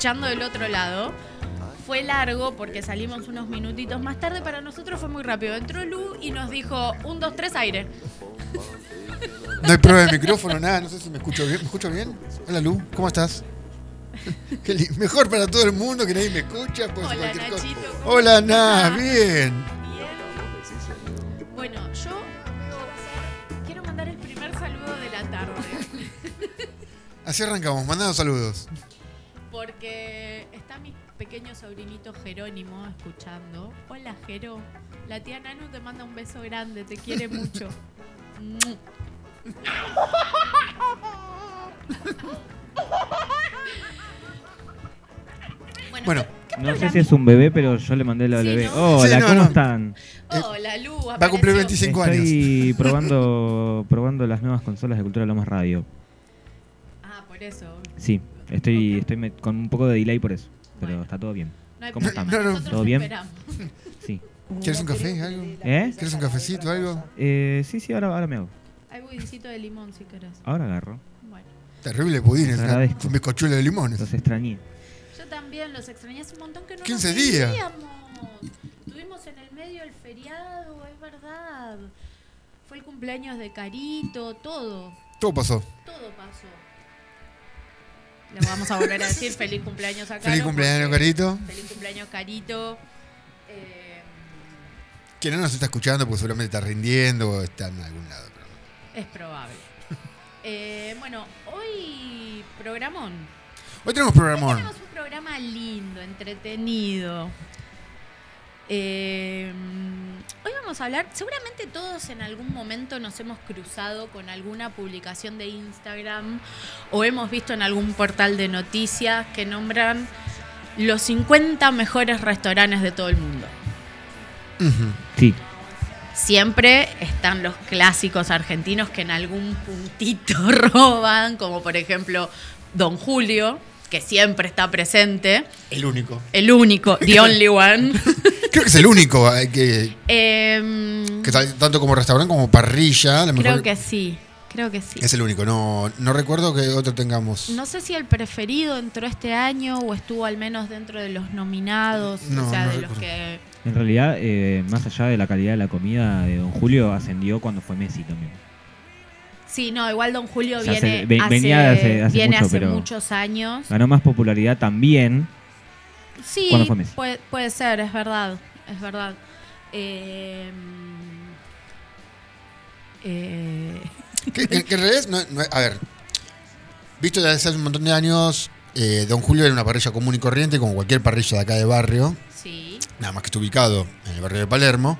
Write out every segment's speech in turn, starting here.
Escuchando del otro lado, fue largo porque salimos unos minutitos más tarde. Para nosotros fue muy rápido. Entró Lu y nos dijo: un, dos, tres, aire. No hay prueba de micrófono, nada. No sé si me escucho bien. ¿Me escucho bien? Hola, Lu. ¿Cómo estás? Mejor para todo el mundo que nadie me escucha. pues, Hola. Nachito, ¿cómo Hola, Nah. Bien. Bien. Bueno, yo quiero mandar el primer saludo de la tarde. Así arrancamos. Mandando saludos. Sobrinito Jerónimo escuchando. Hola, Jero. La tía Nanu te manda un beso grande, te quiere mucho. Mu. Bueno, No sé si es un bebé, pero yo le mandé la Sí, bebé. ¿no? Hola, Sí, no, ¿cómo no. están? Hola, Lu. va a cumplir apareció. 25 años. Estoy probando, probando las nuevas consolas de Cultura Lomas Radio. Ah, por eso. Sí, estoy, estoy me- con un poco de delay por eso, pero Bueno. está todo bien. No hay ¿Cómo problema. estamos? No, no. Nosotros ¿Todo bien? esperamos. Sí. ¿Quieres un café? ¿Algo? ¿Eh? ¿Quieres un cafecito? ¿Algo? Eh, sí, sí, ahora, ahora me hago. Hay budicito de limón si querés. Ahora agarro. Bueno. Terrible pudín. Les es agradezco. Un bizcochuelo de limones. Los extrañé. Yo también los extrañé hace un montón que no 15 nos días. veíamos. Estuvimos en el medio del feriado, es verdad. Fue el cumpleaños de Carito, todo, Todo pasó. todo pasó. Vamos a volver a decir feliz cumpleaños a Caro. Feliz cumpleaños, porque- Carito. Feliz cumpleaños, Carito. Eh, Que no nos está escuchando porque seguramente está rindiendo o está en algún lado. pero- es probable. Eh, bueno, hoy programón. Hoy tenemos Hoy programón. tenemos un programa lindo, entretenido. Eh, hoy vamos a hablar, seguramente todos en algún momento nos hemos cruzado con alguna publicación de Instagram o hemos visto en algún portal de noticias que nombran los 50 mejores restaurantes de todo el mundo. Sí, Siempre están los clásicos argentinos que en algún puntito roban, como por ejemplo Don Julio, que siempre está presente. El único. El único, the only one. Creo que es el único eh, que, que tal- tanto como restaurante como parrilla. a lo creo mejor que sí, creo que sí. Es el único. No, no recuerdo que otro tengamos. No sé si el preferido entró este año o estuvo al menos dentro de los nominados, No, o sea, no de los que... en realidad, eh, más allá de la calidad de la comida de Don Julio, ascendió cuando fue Messi también. Sí, no, igual Don Julio O sea, viene, hace- ve- hace, venía hace- hace viene mucho, hace pero- muchos años. Ganó más popularidad también. Sí, ¿Cuándo fue Messi? Puede, puede ser, es verdad, es verdad. Eh, eh, Que, que- que en realidad, no- no- a ver, visto desde hace un montón de años, eh, Don Julio era una parrilla común y corriente, como cualquier parrilla de acá de barrio, sí, nada más que está ubicado en el barrio de Palermo,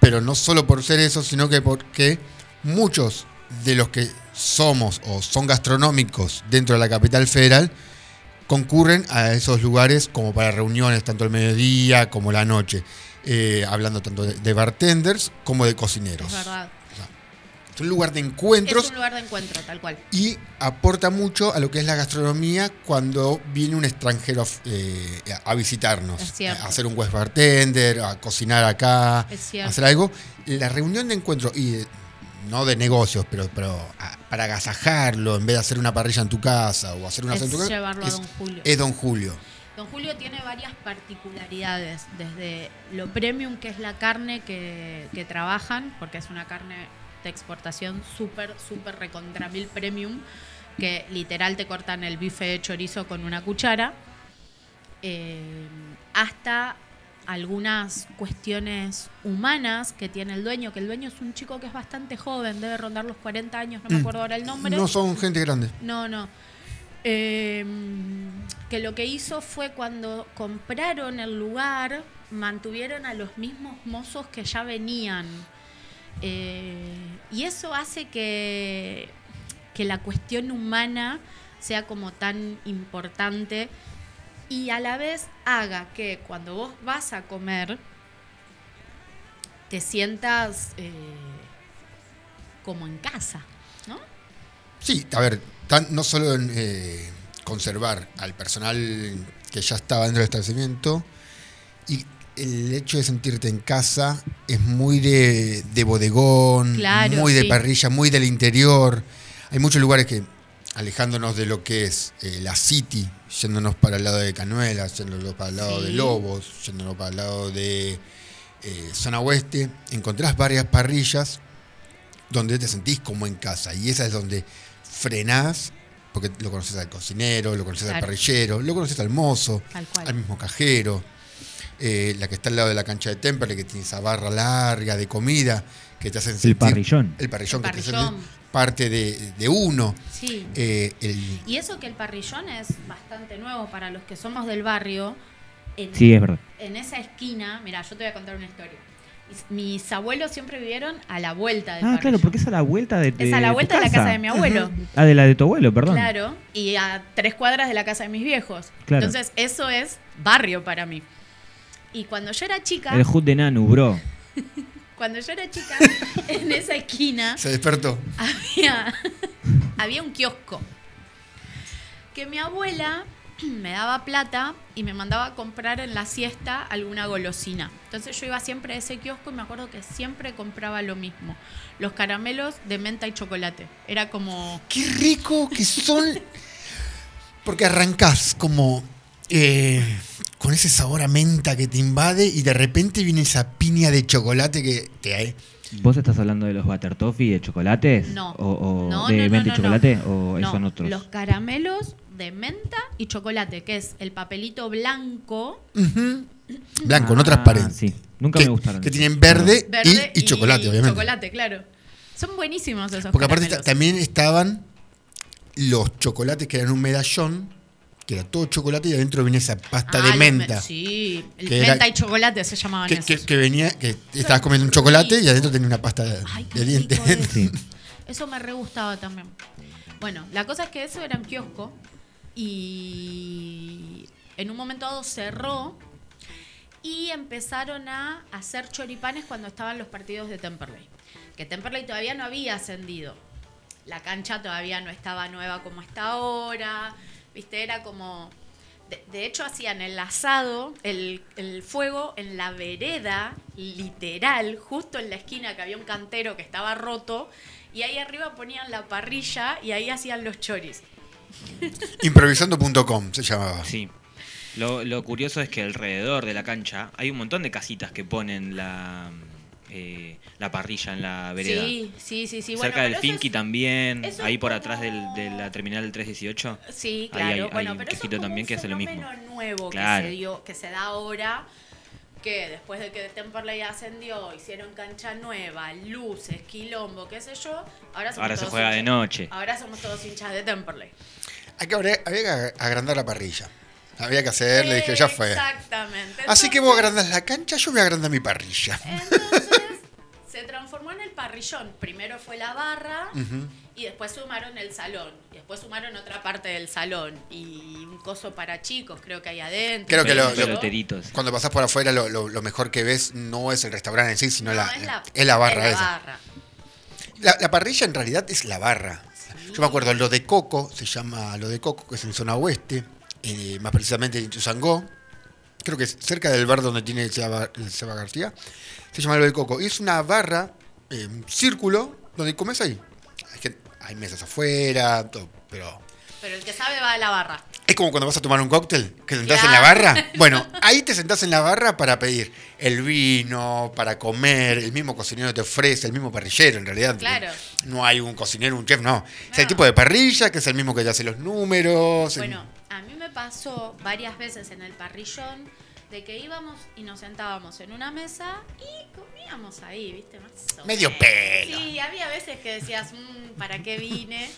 pero no solo por ser eso, sino que porque muchos de los que somos o son gastronómicos dentro de la capital federal concurren a esos lugares como para reuniones, tanto el mediodía como la noche, eh, hablando tanto de, de bartenders como de cocineros. es verdad. Es un lugar de encuentros Es un lugar de encuentro, tal cual. y aporta mucho a lo que es la gastronomía cuando viene un extranjero eh, a visitarnos, Es cierto. a hacer un west bartender, a cocinar acá, a hacer algo. La reunión de encuentro, y eh, no de negocios, pero, pero a- para agasajarlo, en vez de hacer una parrilla en tu casa o hacer una Es en tu casa, llevarlo a Don Julio. es Don Julio. Don Julio tiene varias particularidades, desde lo premium que es la carne que, que trabajan, porque es una carne de exportación súper, súper recontra mil premium, que literal te cortan el bife de chorizo con una cuchara. eh, hasta algunas cuestiones humanas que tiene el dueño, que el dueño es un chico que es bastante joven, debe rondar los 40 años, no me Mm. acuerdo ahora el nombre. No son gente grande. No, no. Eh, que lo que hizo fue cuando compraron el lugar, mantuvieron a los mismos mozos que ya venían. Eh, y eso hace que, que la cuestión humana sea como tan importante y a la vez haga que cuando vos vas a comer te sientas eh, como en casa, ¿no? Sí, a ver, tan- no solo en eh, conservar al personal que ya estaba dentro del establecimiento, y el hecho de sentirte en casa es muy de, de bodegón, Claro, muy de sí. parrilla, muy del interior. Hay muchos lugares que, alejándonos de lo que es eh, la City, yéndonos para el lado de Canuelas, yéndonos para el lado de. Lobos, yéndonos para el lado de eh, Zona Oeste, encontrás varias parrillas donde te sentís como en casa. Y esa es donde frenás, porque lo conoces al cocinero, lo conoces al parrillero, lo conoces al mozo, al mismo cajero. eh, la que está al lado de la cancha de Temperley, que tiene esa barra larga de comida, que te hacen sentir... El parrillón. El parrillón, El que te hacen parte de, de uno. Sí. Eh, el- Y eso que el parrillón es bastante nuevo para los que somos del barrio. En, Sí, es verdad. en esa esquina, mira, yo te voy a contar una historia. Mis, abuelos siempre vivieron a la vuelta del Ah, claro, porque es a la vuelta de, Es a la vuelta de la casa de mi abuelo. Ah, de la de tu abuelo, perdón. Claro, y a tres cuadras de la casa de mis viejos. Claro. Entonces, eso es barrio para mí. Y cuando yo era chica, El Hood de Nanu, bro. cuando yo era chica, en esa esquina se despertó. había, había un kiosco que mi abuela me daba plata y me mandaba a comprar en la siesta alguna golosina. Entonces yo iba siempre a ese kiosco y me acuerdo que siempre compraba lo mismo. Los caramelos de menta y chocolate. Era como... ¡Qué rico que son! Porque arrancás como eh, con ese sabor a menta que te invade y de repente viene esa piña de chocolate que te... ¿Vos estás hablando de los butter toffee de chocolates? No. ¿O, o No, de no, no, menta y no, chocolate? no. ¿O No, son otros? Los caramelos de menta y chocolate, que es el papelito blanco. Blanco, no Ah, transparente. Sí, nunca que, me gustaron. Que tienen verde, verde y, y chocolate, obviamente. chocolate, claro. Son buenísimos esos Porque aparte también estaban los chocolates que eran un medallón, que era todo chocolate y adentro venía esa pasta Ah, de menta. Sí, el era- menta y chocolate se llamaban Que, esos. que- que venía, que estabas comiendo un chocolate y adentro tenía una pasta de, Ay, qué de dientes. rico eso. Sí. Eso me re gustaba también. Bueno, la cosa es que eso era un kiosco y en un momento dado cerró y empezaron a hacer choripanes cuando estaban los partidos de Temperley. Que Temperley todavía no había ascendido. La cancha todavía no estaba nueva como está ahora. Viste, era como... De, de hecho, hacían el asado, el, el fuego en la vereda, literal, justo en la esquina que había un cantero que estaba roto, y ahí arriba ponían la parrilla y ahí hacían los choris. Improvisando.com se llamaba. Sí. Lo, lo curioso es que alrededor de la cancha hay un montón de casitas que ponen la, eh, la parrilla en la vereda. Sí, sí, sí, sí. Cerca bueno, del Finky es- también, ahí por como- atrás del- de la terminal del 318. Sí, Ahí claro. hay- hay bueno, pero eso es también un que hace lo mismo. nuevo Claro. que se dio, que se da ahora, que después de que Temperley ascendió, hicieron cancha nueva, luces, quilombo, qué sé yo, ahora somos Ahora se todos juega de hinchas- noche. Ahora somos todos hinchas de Temperley. Hay que, habría- había que agrandar la parrilla. Había que hacer, le dije, ya fue. Exactamente. Así que vos agrandas la cancha, yo voy a agrandar mi parrilla. Entonces se transformó en el parrillón. Primero fue la barra y después sumaron el salón. Y después sumaron otra parte del salón. Y un coso para chicos, creo que hay adentro. Creo que lo- lo-. Cuando pasás por afuera, lo, lo- lo mejor que ves no es el restaurante en sí, sino No, la, es, la, es la barra es la esa. barra. La, la parrilla en realidad es la barra. Yo me acuerdo, lo de Coco, se llama lo de Coco, que es en zona oeste, eh, más precisamente en Chuzangó, creo que es cerca del bar donde tiene el Seba, el Seba García, se llama lo de Coco. Y es una barra, eh, un círculo, donde comes ahí. Hay, gen- hay mesas afuera, todo, pero... Pero el que sabe va a la barra. Es como cuando vas a tomar un cóctel, que sentás en Ya. la barra. Bueno, ahí te sentás en la barra para pedir el vino, para comer, el mismo cocinero te ofrece, el mismo parrillero en realidad. Claro. No hay un cocinero, un chef, no. Es el No. tipo de parrilla, que es el mismo que te hace los números. Bueno, a mí me pasó varias veces en el parrillón de que íbamos y nos sentábamos en una mesa y comíamos ahí, ¿viste? Más o Medio pelo. Sí, había veces que decías, "Mm, ¿para qué vine?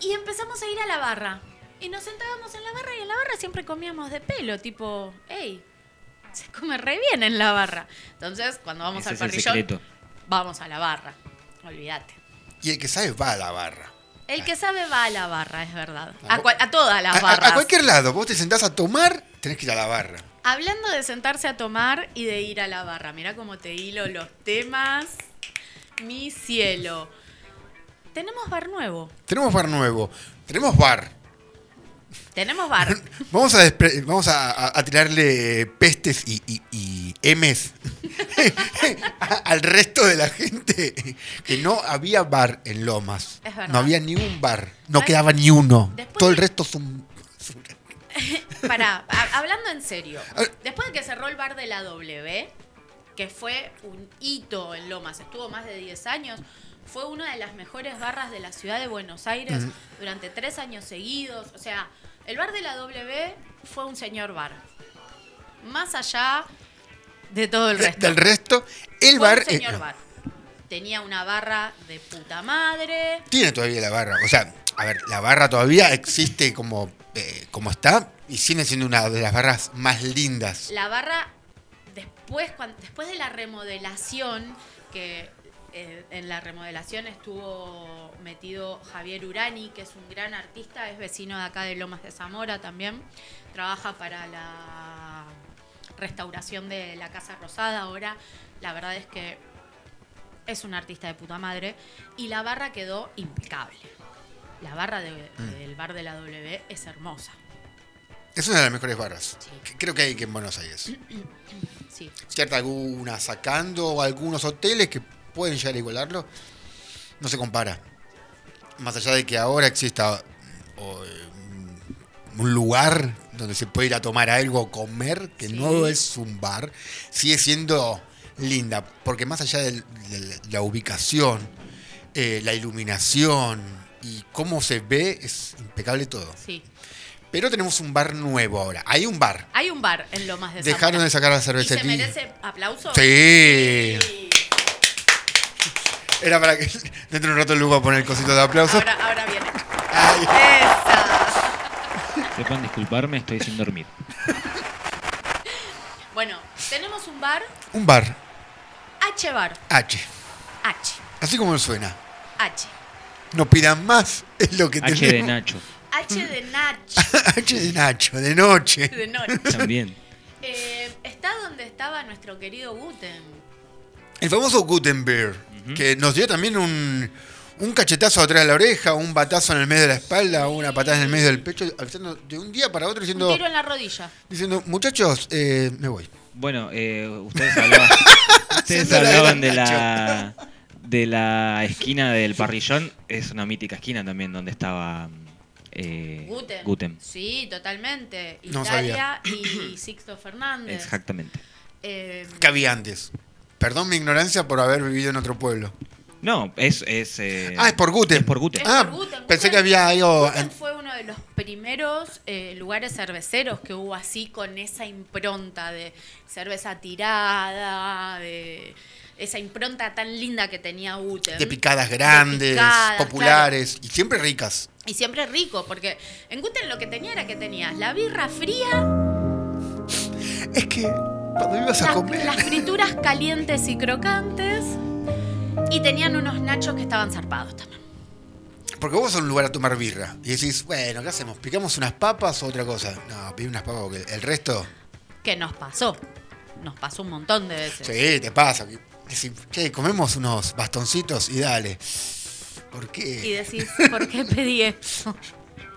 Y empezamos a ir a la barra. Y nos sentábamos en la barra y en la barra siempre comíamos de pelo, tipo, hey, se come re bien en la barra. Entonces, cuando vamos Ese al parrillón, vamos a la barra. Olvídate. Y el que sabe va a la barra. El que sabe va a la barra, es verdad. A, a todas las A, a- barras. a cualquier lado, vos te sentás a tomar, tenés que ir a la barra. Hablando de sentarse a tomar y de ir a la barra, mira cómo te hilo los temas. Mi cielo. Tenemos bar nuevo. Tenemos bar nuevo, tenemos bar. Tenemos bar. Vamos a, vamos a, a- a tirarle pestes y, y, y M's al resto de la gente que no había bar en Lomas. Es verdad. No había ni un bar, no Ay, quedaba ni uno. después Todo el resto son... Pará, ha- hablando en serio. Después de que cerró el bar de la W, que fue un hito en Lomas, estuvo más de 10 años, fue una de las mejores barras de la ciudad de Buenos Aires durante tres años seguidos. O sea, el bar de la W fue un señor bar. Más allá de todo el resto. Del resto, el Fue bar... un señor eh, bar. Tenía una barra de puta madre. Tiene todavía la barra. O sea, a ver, la barra todavía existe como, eh, como está y sigue siendo una de las barras más lindas. La barra, después, después de la remodelación, que eh, en la remodelación estuvo metido Javier Urani, que es un gran artista, es vecino de acá de Lomas de Zamora también, trabaja para la restauración de la Casa Rosada ahora, la verdad es que es un artista de puta madre, y la barra quedó impecable. La barra de- del bar de la W es hermosa. Es una de las mejores barras. Sí. Creo que hay que en Buenos Aires. Sí. Cierta alguna sacando algunos hoteles que pueden llegar a igualarlo. No se compara. Más allá de que ahora exista o, eh, un- lugar donde se puede ir a tomar algo o comer, que Sí. no es un bar, sigue siendo linda. Porque más allá de la ubicación, eh, la iluminación y cómo se ve, es impecable todo. Sí. Pero tenemos un bar nuevo ahora. Hay un bar. Hay un bar en Lomas de Dejaron Zamora. de sacar la ¿Y se cervecería. merece aplauso? Sí. Sí. Era para que dentro de un rato Lu va a poner el cosito de aplauso. Ahora, ahora viene. Ay, Esa. Sepan disculparme, estoy sin dormir. Bueno, tenemos un bar, un bar. H Bar. H. H. Así como suena. H. No pidan más. Es lo que H de. Nacho. H de Nacho. H de Nacho, de noche. De noche. También. Eh, está donde estaba nuestro querido Guten. El famoso Gutenberg. Que nos dio también un, un cachetazo atrás de la oreja, un batazo en el medio de la espalda, una patada en el medio del pecho, avisando de un día para otro Un diciendo, tiro en la rodilla. diciendo muchachos, eh, me voy. Bueno, eh, ustedes hablaban, ustedes de la de la esquina del parrillón. Es una mítica esquina también donde estaba eh, Guten. Guten. Sí, totalmente. No Italia y Sixto Fernández. Exactamente. Eh, ¿Qué había antes? Perdón mi ignorancia por haber vivido en otro pueblo. No, es. es eh, Ah, es por Guten. Es por Guten. Es Ah, por Guten. pensé Guten- que había ido... Guten fue uno de los primeros eh, lugares cerveceros que hubo así con esa impronta de cerveza tirada, de esa impronta tan linda que tenía Guten. de picadas grandes, picadas, populares y siempre ricas. Y siempre rico, porque en Guten lo que tenía era que tenías la birra fría, Es que cuando ibas a las, comer... las frituras calientes y crocantes, y tenían unos nachos que estaban zarpados también. Porque vos vas a un lugar a tomar birra y decís, bueno, ¿qué hacemos? ¿Picamos unas papas o otra cosa? No, pedí unas papas porque el resto... Que nos pasó. Nos pasó un montón de veces. Sí, te pasa. Decís, che, comemos unos bastoncitos y dale. ¿Por Y qué? decís, ¿por qué pedí eso?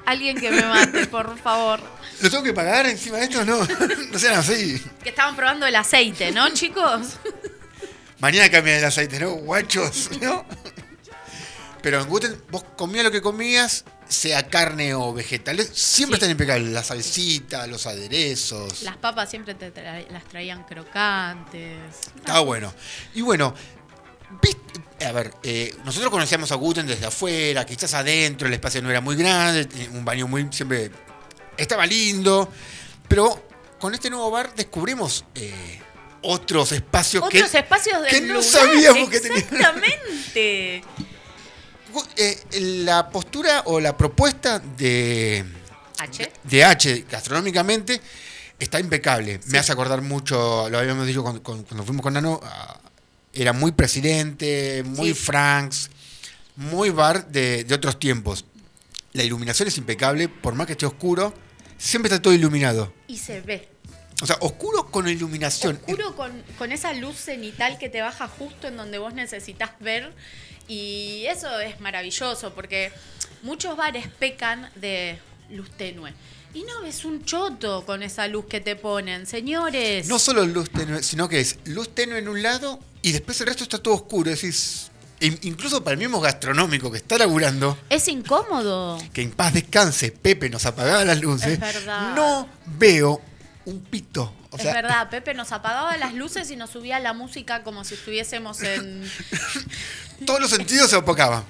Alguien que me mate, por favor. ¿Lo tengo que pagar encima de esto? No, no sean así. Que estaban probando el aceite, ¿no, chicos? Mañana cambian el aceite, ¿no? Guachos, ¿no? Pero en Guten, vos comías lo que comías, sea carne o vegetales, siempre Sí. están impecables. La salsita, los aderezos. Las papas siempre te tra- las traían crocantes. Está bueno. Y bueno, ¿viste? A ver, eh, nosotros conocíamos a Guten desde afuera, quizás adentro, el espacio no era muy grande, un baño muy, siempre estaba lindo, pero con este nuevo bar descubrimos eh, otros espacios Otros que, espacios del que no sabíamos que tenían. Exactamente. Eh, la postura o la propuesta de, H. de H gastronómicamente está impecable. Me hace acordar mucho, lo habíamos dicho cuando, cuando- cuando fuimos con Nano, a- era muy presidente, muy Sí. Franks, muy bar de, de otros tiempos. La iluminación es impecable, por más que esté oscuro, siempre está todo iluminado. Y se ve. O sea, oscuro con iluminación. Oscuro con, con esa luz cenital que te baja justo en donde vos necesitas ver. Y eso es maravilloso porque muchos bares pecan de luz tenue. Y no ves un choto con esa luz que te ponen, señores. No solo luz tenue, sino que es luz tenue en un lado y después el resto está todo oscuro. Es decir, in- incluso para el mismo gastronómico que está laburando, Es incómodo. que en paz descanse, Pepe nos apagaba las luces, Es verdad. no veo un pito. O sea, es verdad, Pepe nos apagaba las luces y nos subía la música como si estuviésemos en... todos los sentidos se apocaban.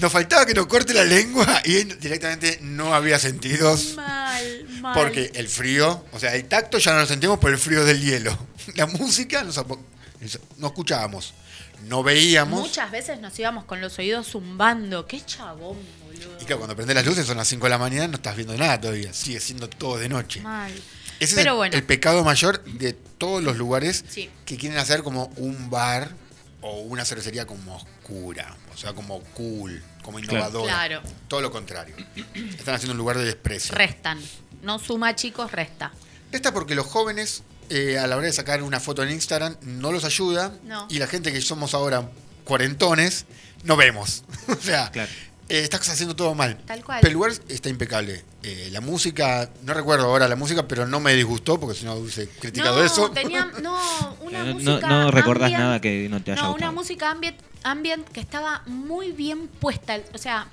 Nos faltaba que nos corte la lengua y directamente no había sentidos. Mal, mal. Porque el frío, o sea, el tacto ya no lo sentimos por el frío del hielo. La música nos no escuchábamos, no veíamos. Muchas veces nos íbamos con los oídos zumbando. Qué chabón, boludo. Y claro, cuando prendés las luces son las 5 de la mañana, no estás viendo nada todavía. Sigue siendo todo de noche. Mal. Ese Pero es el, bueno. el pecado mayor de todos los lugares Sí. que quieren hacer como un bar o una cervecería como oscura. O sea, como cool, como innovadora. Claro. Todo lo contrario. Están haciendo un lugar de desprecio. Restan. No suma, chicos, resta. Esta porque los jóvenes, eh, a la hora de sacar una foto en Instagram, no los ayuda. No. Y la gente que somos ahora cuarentones, no vemos. o sea, Claro. Eh, estás haciendo todo mal. Tal cual. Pero el lugar está impecable. Eh, la música, no recuerdo ahora la música, pero no me disgustó porque si no hubiese criticado no, eso. tenía, no, una No, no- música no recordás ambient- nada que no te haya No, gustado. una música ambient, ambient que estaba muy bien puesta. O sea,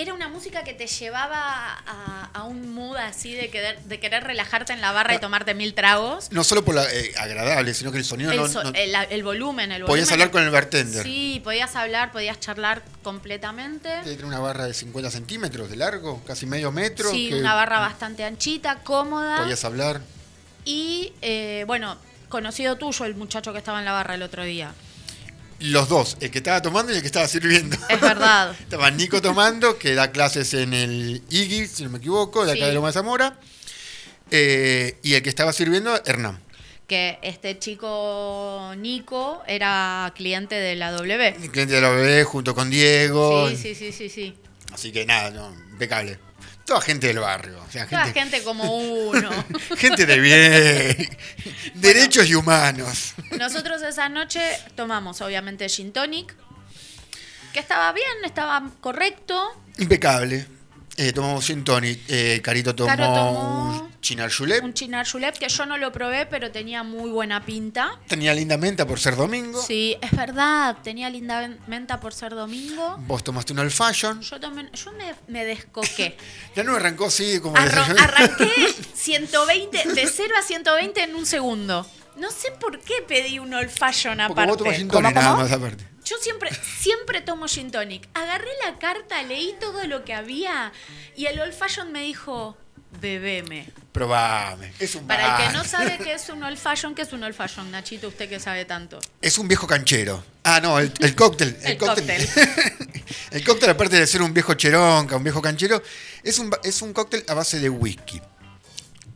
era una música que te llevaba a, a un mood así de querer, de querer relajarte en la barra y tomarte mil tragos. No solo por la eh, agradable, sino que el sonido El, no, so- no- el- el volumen, el Podías hablar con el bartender. Sí, podías hablar, podías charlar completamente. Tiene una barra de 50 centímetros de largo, casi medio metro. Sí, que una barra bastante anchita, cómoda. Podías hablar. Y eh, bueno, conocido tuyo el muchacho que estaba en la barra el otro día. Los dos, el que estaba tomando y el que estaba sirviendo. Es verdad. Estaba Nico tomando, que da clases en el IGI, si no me equivoco, de acá Sí. de Loma de Zamora. Eh, y el que estaba sirviendo, Hernán. que este chico Nico era cliente de la W. Cliente de la bebé junto con Diego. Sí, sí, sí, sí, sí. Así que nada, no, impecable. Toda gente del barrio. O sea, Toda gente, gente como uno. gente de bien. Derechos y humanos. Nosotros esa noche tomamos obviamente gin tonic, que estaba bien, estaba correcto. Impecable. Eh, tomamos gin tonic. Eh, Carito tomó, chinar julep. Un chinar julep que yo no lo probé, pero tenía muy buena pinta. Tenía linda menta por ser domingo. Sí, es verdad, tenía linda menta por ser domingo. Vos tomaste un old fashion. Yo, tomé, yo me, me descoqué. Ya no arrancó así como Arro- arranqué 120, de 0 a 120 en un segundo. No sé por qué pedí un old fashion Porque aparte. vos tomás gin ¿Cómo, tonic nada cómo? más aparte. Yo siempre, siempre tomo gin tonic. Agarré la carta, leí todo lo que había y el old fashion me dijo, bebeme. Probame. Es un Para el que no sabe qué es un old fashion, ¿qué es un old fashion? Nachito, usted que sabe tanto. Es un viejo canchero. Ah, no, el, el cóctel. El, El cóctel. el cóctel, aparte de ser un viejo cheronca, un viejo canchero, es un, es un cóctel a base de whisky.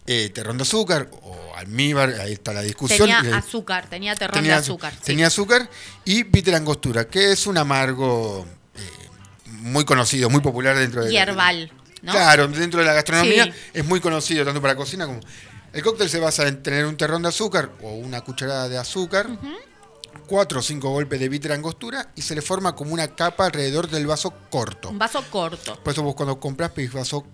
Eh, terrón de azúcar o almíbar, ahí está la discusión. Tenía Eh, azúcar, tenía terrón tenía, de azúcar. sí. tenía azúcar y bitter angostura, que es un amargo eh, muy conocido, muy popular dentro de... Hierbal, ¿no? Claro, dentro de la gastronomía Sí. es muy conocido tanto para cocina como... El cóctel se basa en tener un terrón de azúcar o una cucharada de azúcar, cuatro o cinco golpes de bitter angostura y se le forma como una capa alrededor del vaso corto. Un vaso corto. Por eso vos cuando compras pedís vaso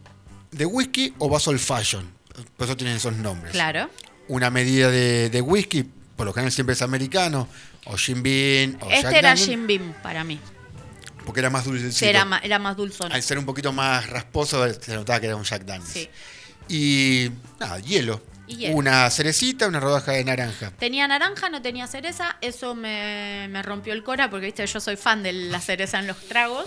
de whisky o vaso old fashion. Por eso tienen esos nombres. Claro. Una medida de, de whisky, por lo general siempre es americano, o Jim Beam, o Jack Este era Jim Beam para mí. Porque era más dulcecito. Era, ma- era más dulzón. Al ser un poquito más rasposo, se notaba que era un Jack Daniels. Sí. Y nada, hielo. Y hielo. una cerecita, una rodaja de naranja. Tenía naranja, no tenía cereza. Eso me, me rompió el cora porque, viste, yo soy fan de la cereza en los tragos.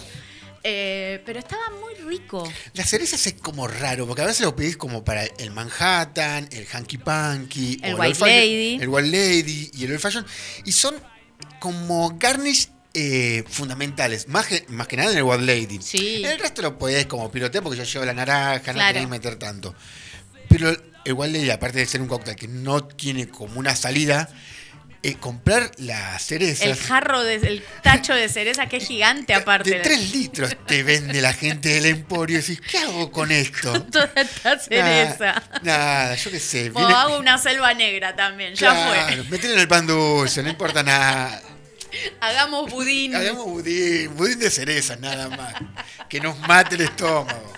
Eh, pero estaba muy rico. La cereza es como raro, porque a veces lo pedís como para el Manhattan, el Hanky Panky, El o White Fashion- Lady. el White Lady y el Old Fashion. Y son como garnish eh, fundamentales, más que, más que nada en el White Lady. Sí. El resto lo podés como pilotear porque ya lleva la naranja, no Claro. tenés que meter tanto. Pero el White Lady, aparte de ser un cóctel que no tiene como una salida, eh, comprar la cereza. El jarro, de, el tacho de cereza que es gigante aparte. De 3 litros te vende la gente del emporio y decís, ¿qué hago con esto? Toda esta cereza. Nada, nada, yo qué sé. O viene- hago una selva negra también, ya Claro, metele en el pan dulce, no importa nada. Hagamos budín. Hagamos budín, budín de cereza, nada más. Que nos mate el estómago.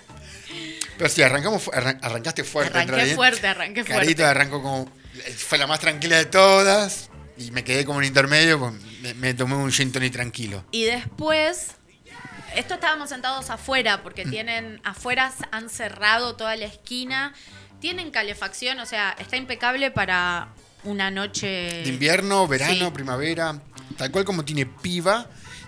Pero sí, arrancamos, arran- arrancaste fuerte. Arranqué fuerte, arranqué fuerte. Carito arrancó como. Fue la más tranquila de todas. Y me quedé como en intermedio. pues, Me, me tomé un gin tonic tranquilo. Y después, esto estábamos sentados afuera, porque tienen, afuera han cerrado toda la esquina, tienen calefacción, o sea, está impecable para una noche... De invierno, verano, Sí. primavera. Tal cual como tiene piva,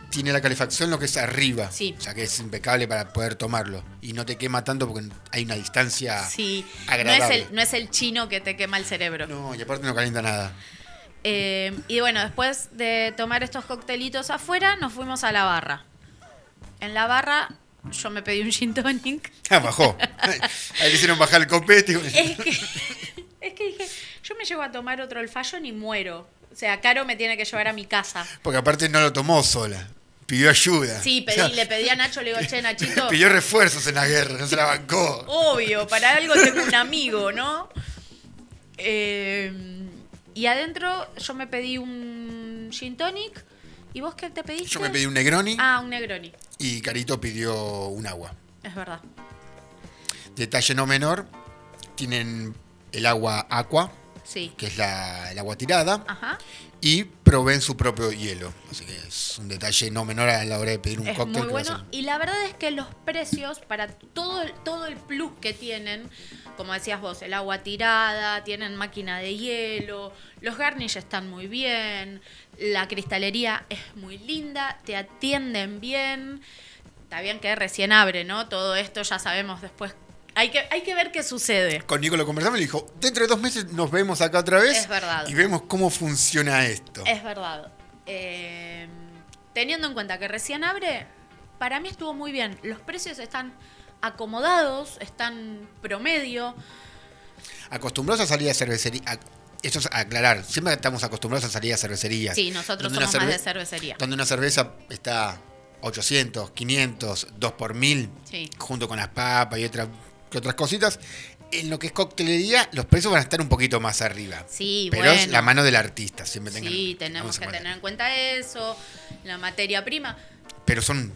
tiene la calefacción lo que es arriba. Sí. O sea que es impecable para poder tomarlo. Y no te quema tanto porque hay una distancia Sí, no agradable. es, el, no es el chino que te quema el cerebro. No, y aparte no calienta nada. Eh, y bueno, después de tomar estos coctelitos afuera, nos fuimos a la barra. En la barra yo me pedí un gin tonic. Ah, bajó. Ahí le hicieron bajar el copete. Es que, es que dije, yo me llevo a tomar otro el y muero. O sea, Caro me tiene que llevar a mi casa. Porque aparte no lo tomó sola. Pidió ayuda. Sí, pedí, O sea, le pedí a Nacho, le digo, che, Nachito, Pidió refuerzos en la guerra, no se la bancó. obvio, para algo tengo un amigo, ¿no? Eh, y adentro yo me pedí un gin tonic. ¿Y vos qué te pediste? Yo me pedí un Negroni Ah, un Negroni. y Carito pidió un agua. Es verdad. Detalle no menor, tienen el agua aqua, Sí. que es la, el agua tirada, Ajá. y proveen su propio hielo. Así que es un detalle no menor a la hora de pedir un Es cóctel. muy bueno. Y la verdad es que los precios, para todo, el- todo el plus que tienen, como decías vos, el agua tirada, tienen máquina de hielo, los garnish están muy bien, la cristalería es muy linda, te atienden bien. Está bien que recién abre, ¿no? Todo esto ya sabemos después. Hay que, hay que ver qué sucede. Con Nico lo conversamos y le dijo, dentro de dos meses nos vemos acá otra vez. Es verdad. Y vemos cómo funciona esto. Es verdad. Eh, teniendo en cuenta que recién abre, para mí estuvo muy bien. Los precios están acomodados, están promedio. Acostumbrados a salir a cervecería. a- esto es aclarar, siempre estamos acostumbrados a salir a cervecerías. Sí, nosotros somos más de cerve- cervecería. Donde una cerveza está 800, 500, 2 por mil, Sí. junto con las papas y otras, que otras cositas. En lo que es coctelería, los precios van a estar un poquito más arriba. Sí, Pero bueno. es la mano del artista, siempre tengan- Sí, tenemos que tener en cuenta eso, la materia prima. Pero son,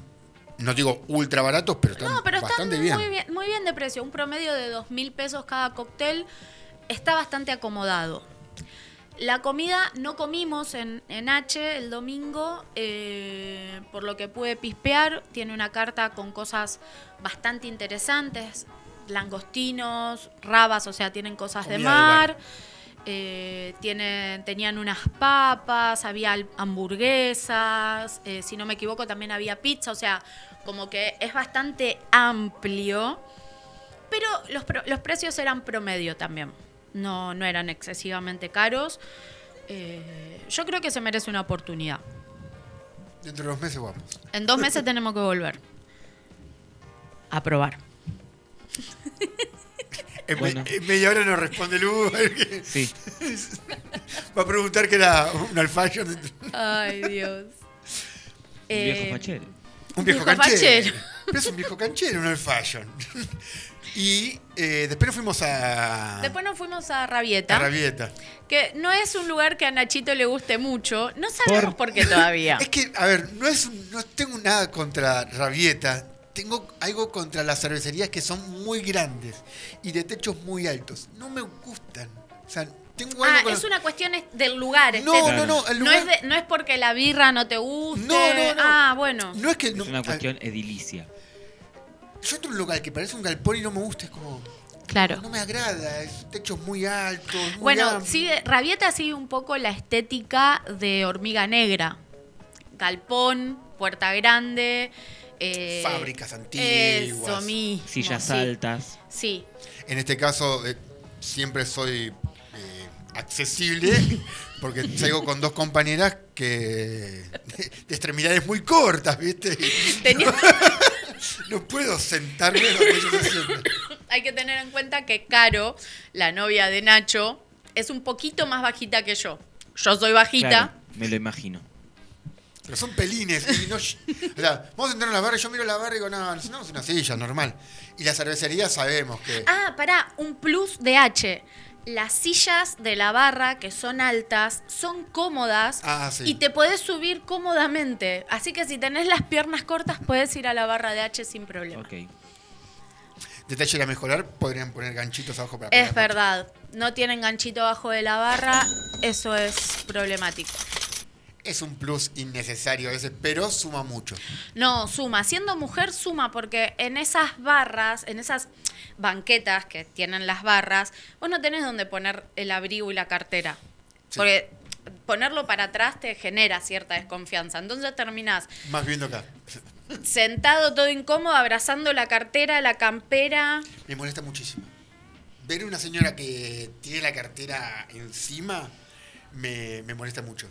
no digo ultra baratos, pero están No, pero están bastante muy bien. bien. muy bien de precio. Un promedio de dos mil pesos cada cóctel está bastante acomodado. La comida no comimos en, en H el domingo, eh, por lo que pude pispear. Tiene una carta con cosas bastante interesantes. Langostinos, rabas, o sea, tienen cosas de Comida mar. Eh, tienen, tenían unas papas, había hamburguesas, eh, si no me equivoco también había pizza, o sea, como que es bastante amplio, pero los precios eran promedio también, no, no eran excesivamente caros. Eh, yo creo que se merece una oportunidad. Dentro de dos meses vamos. En dos meses tenemos que volver a probar. En, me- Bueno. en media hora nos responde Lu. que Sí. Va a preguntar que era un alfallo. Ay, Dios. Un viejo Eh, fachero. Un viejo, Viejo canchero. fachero. Pero es un viejo canchero, un fashion. Y eh, después nos fuimos a, Después nos fuimos a Rabieta. a Rabieta. Que no es un lugar que a Nachito le guste mucho. No sabemos por, qué todavía. Es que, a ver, no, es, un- no tengo nada contra Rabieta. Tengo algo contra las cervecerías que son muy grandes y de techos muy altos. No me gustan. O sea, tengo algo Ah, con es una cuestión es- del lugar. No, no, no, el No es, de- no es porque la birra no te guste. No, no, no. Ah, bueno. No es que... no- Es una a- cuestión edilicia. Yo entro a un lugar que parece un galpón y no me gusta, es como... Claro. No me agrada, es techos muy altos. muy Bueno, amplios. sigue, Rabieta sigue un poco la estética de hormiga negra. Galpón, puerta grande. Eh, Fábricas antiguas. Eso mismo. Sillas sí. altas. Sí. En este caso, eh, siempre soy eh, accesible porque salgo con dos compañeras que de, de extremidades muy cortas, ¿viste? Tenía- No puedo sentarme donde ellos se sientan. hay que tener en cuenta que Caro, la novia de Nacho, es un poquito más bajita que yo. Yo soy bajita. Claro, me lo imagino. Pero son pelines. Y no, o sea, vamos a entrar en la barra y yo miro la barra y digo, no, necesitamos una silla, normal. Y la cervecería sabemos que. Ah, pará, un plus de H. Las sillas de la barra, que son altas, son cómodas Ah, sí. y te podés subir cómodamente. Así que si tenés las piernas cortas, puedes ir a la barra de H sin problema. Ok. Detalle a mejorar, podrían poner ganchitos abajo para Es pegar. verdad, no tienen ganchito abajo de la barra, eso es problemático. Es un plus innecesario a veces, pero suma mucho. No, suma. Siendo mujer, suma, porque en esas barras, en esas banquetas que tienen las barras, vos no tenés donde poner el abrigo y la cartera. Sí. Porque ponerlo para atrás te genera cierta desconfianza. Entonces terminás Más viendo acá. sentado todo incómodo, abrazando la cartera, la campera. Me molesta muchísimo. Ver una señora que tiene la cartera encima me, me molesta mucho.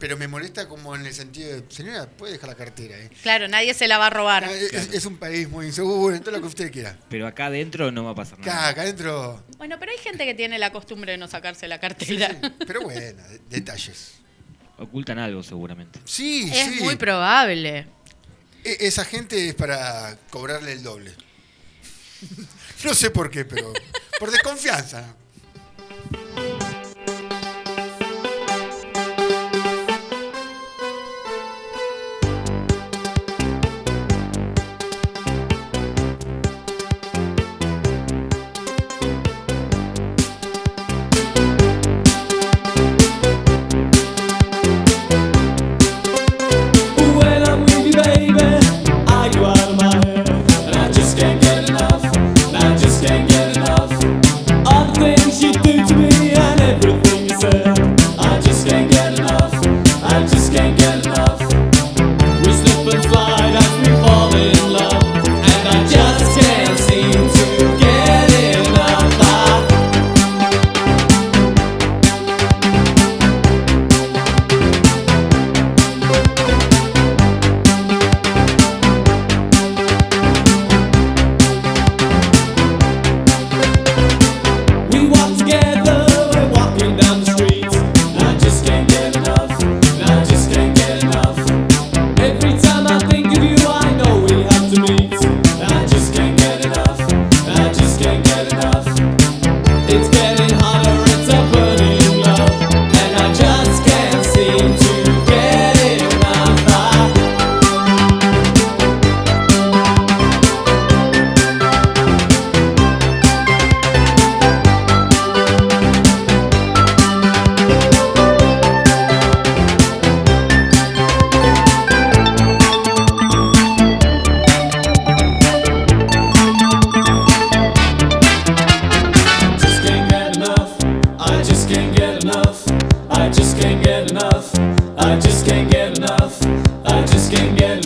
Pero me molesta como en el sentido de, señora, puede dejar la cartera. ¿eh? Claro, nadie se la va a robar. Ah, es, es un país muy inseguro, todo lo que usted quiera. Pero acá adentro no va a pasar Acá, nada. acá adentro. Bueno, pero hay gente que tiene la costumbre de no sacarse la cartera. sí, pero bueno, de- detalles. Ocultan algo seguramente. Sí, Es sí. muy probable. E- Esa gente es para cobrarle el doble. No sé por qué, pero por desconfianza.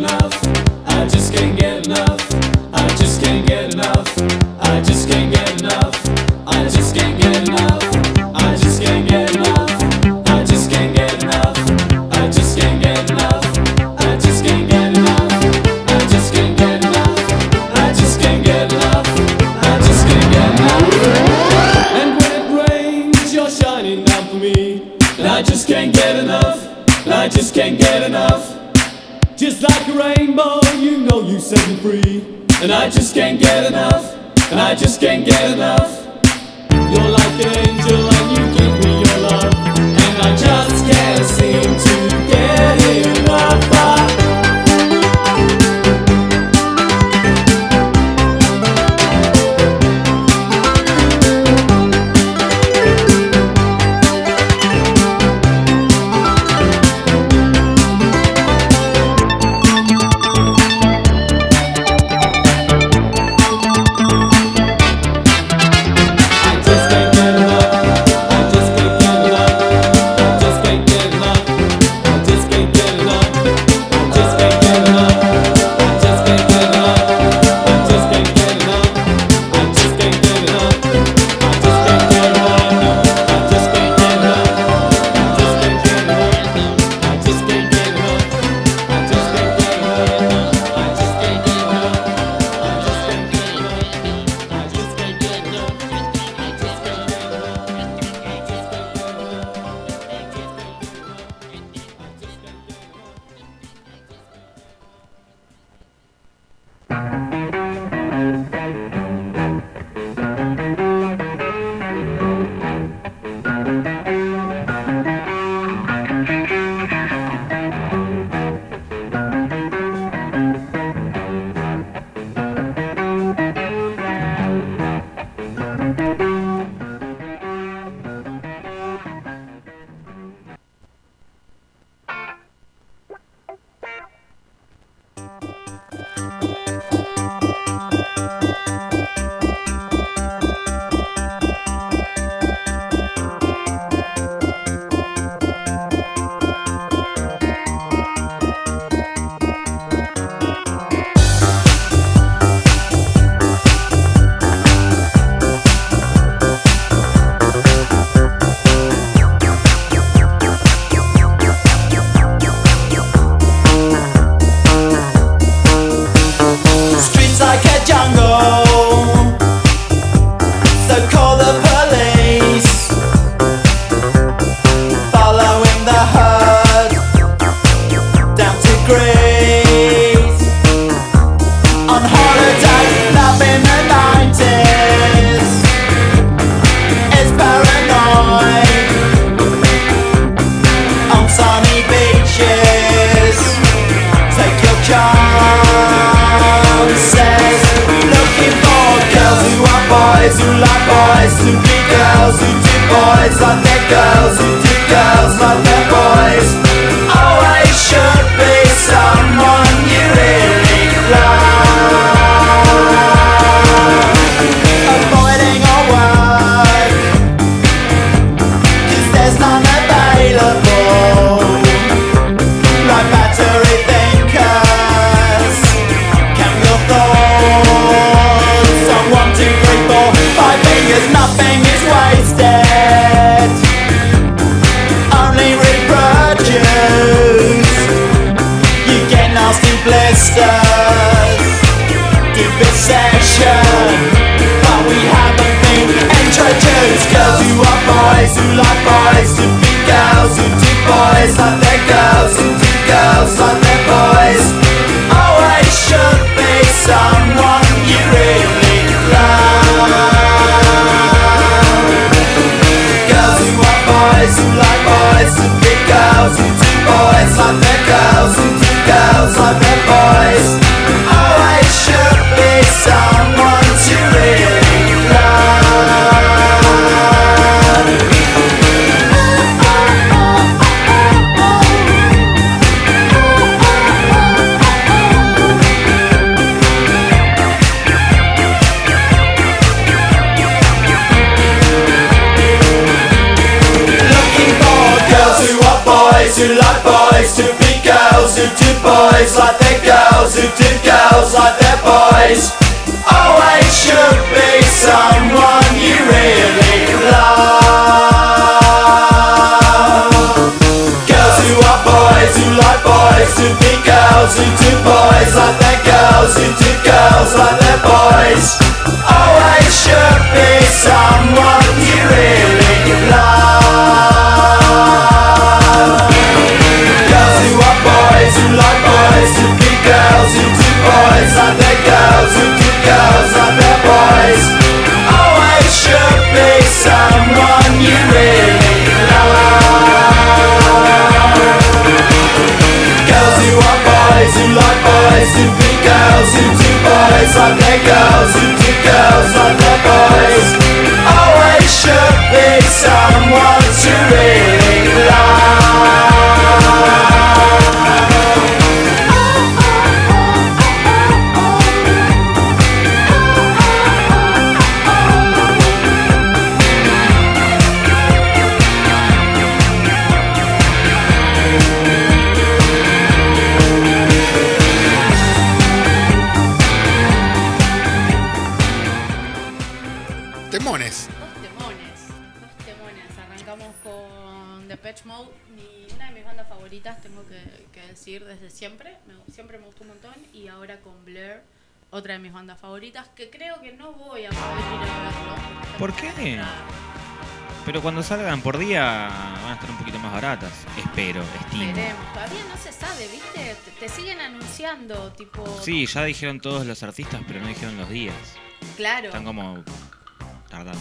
love. Sí, ya dijeron todos los artistas, pero no dijeron los días. Claro. Están como tardando.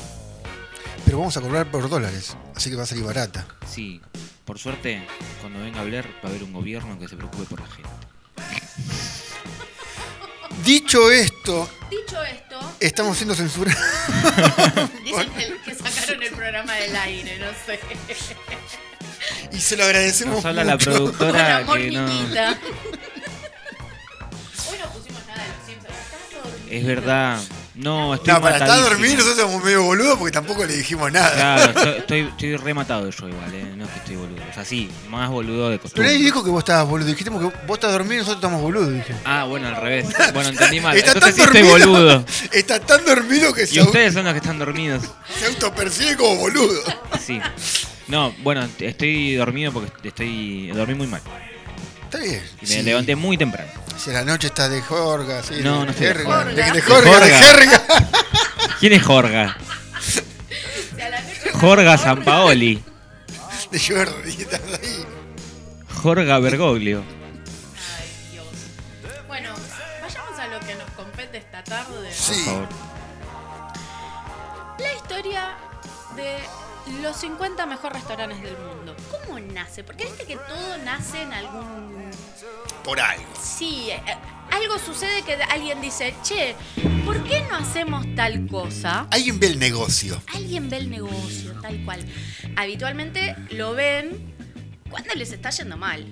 Pero vamos a cobrar por dólares, así que va a salir barata. Sí, por suerte, cuando venga a Blair va a haber un gobierno que se preocupe por la gente. Dicho esto, Dicho esto, estamos siendo censurados. dicen que, que sacaron el programa del aire, no sé. y se lo agradecemos Nos habla la mucho. Productora amor, que no. niñita. Es verdad. No, estoy No, para estar dormido nosotros somos medio boludos porque tampoco le dijimos nada. Claro, estoy, estoy, estoy rematado yo igual, ¿eh? no es que estoy boludo. O sea, sí, más boludo de Pero costumbre. él dijo que vos estabas boludo. Dijiste que vos estás dormido y nosotros estamos boludos. Dije. Ah, bueno, al revés. Bueno, entendí mal. Está Entonces sí tan estoy dormido. boludo. Está tan dormido que Y se, au- ustedes son los que están dormidos. se autopercibe como boludo. Sí. No, bueno, estoy dormido porque estoy dormí muy mal. Está bien. Y me Sí. levanté muy temprano. Si a la noche estás de jorga, sí. No, no estoy de jorga. De, de De jorga, de jorga. jerga. ¿Quién es Jorga? Jorga Sampaoli. De Jordi, estás ahí. Jorga Bergoglio. Ay, Dios. Bueno, vayamos a lo que nos compete esta tarde. Sí. Por favor. La historia de los 50 mejores restaurantes del mundo. ¿Cómo nace? Porque viste que todo nace en algún... Por algo. Sí, eh, algo sucede que alguien dice, che, ¿por qué no hacemos tal cosa? Alguien ve el negocio. Alguien ve el negocio, tal cual. Habitualmente lo ven cuando les está yendo mal.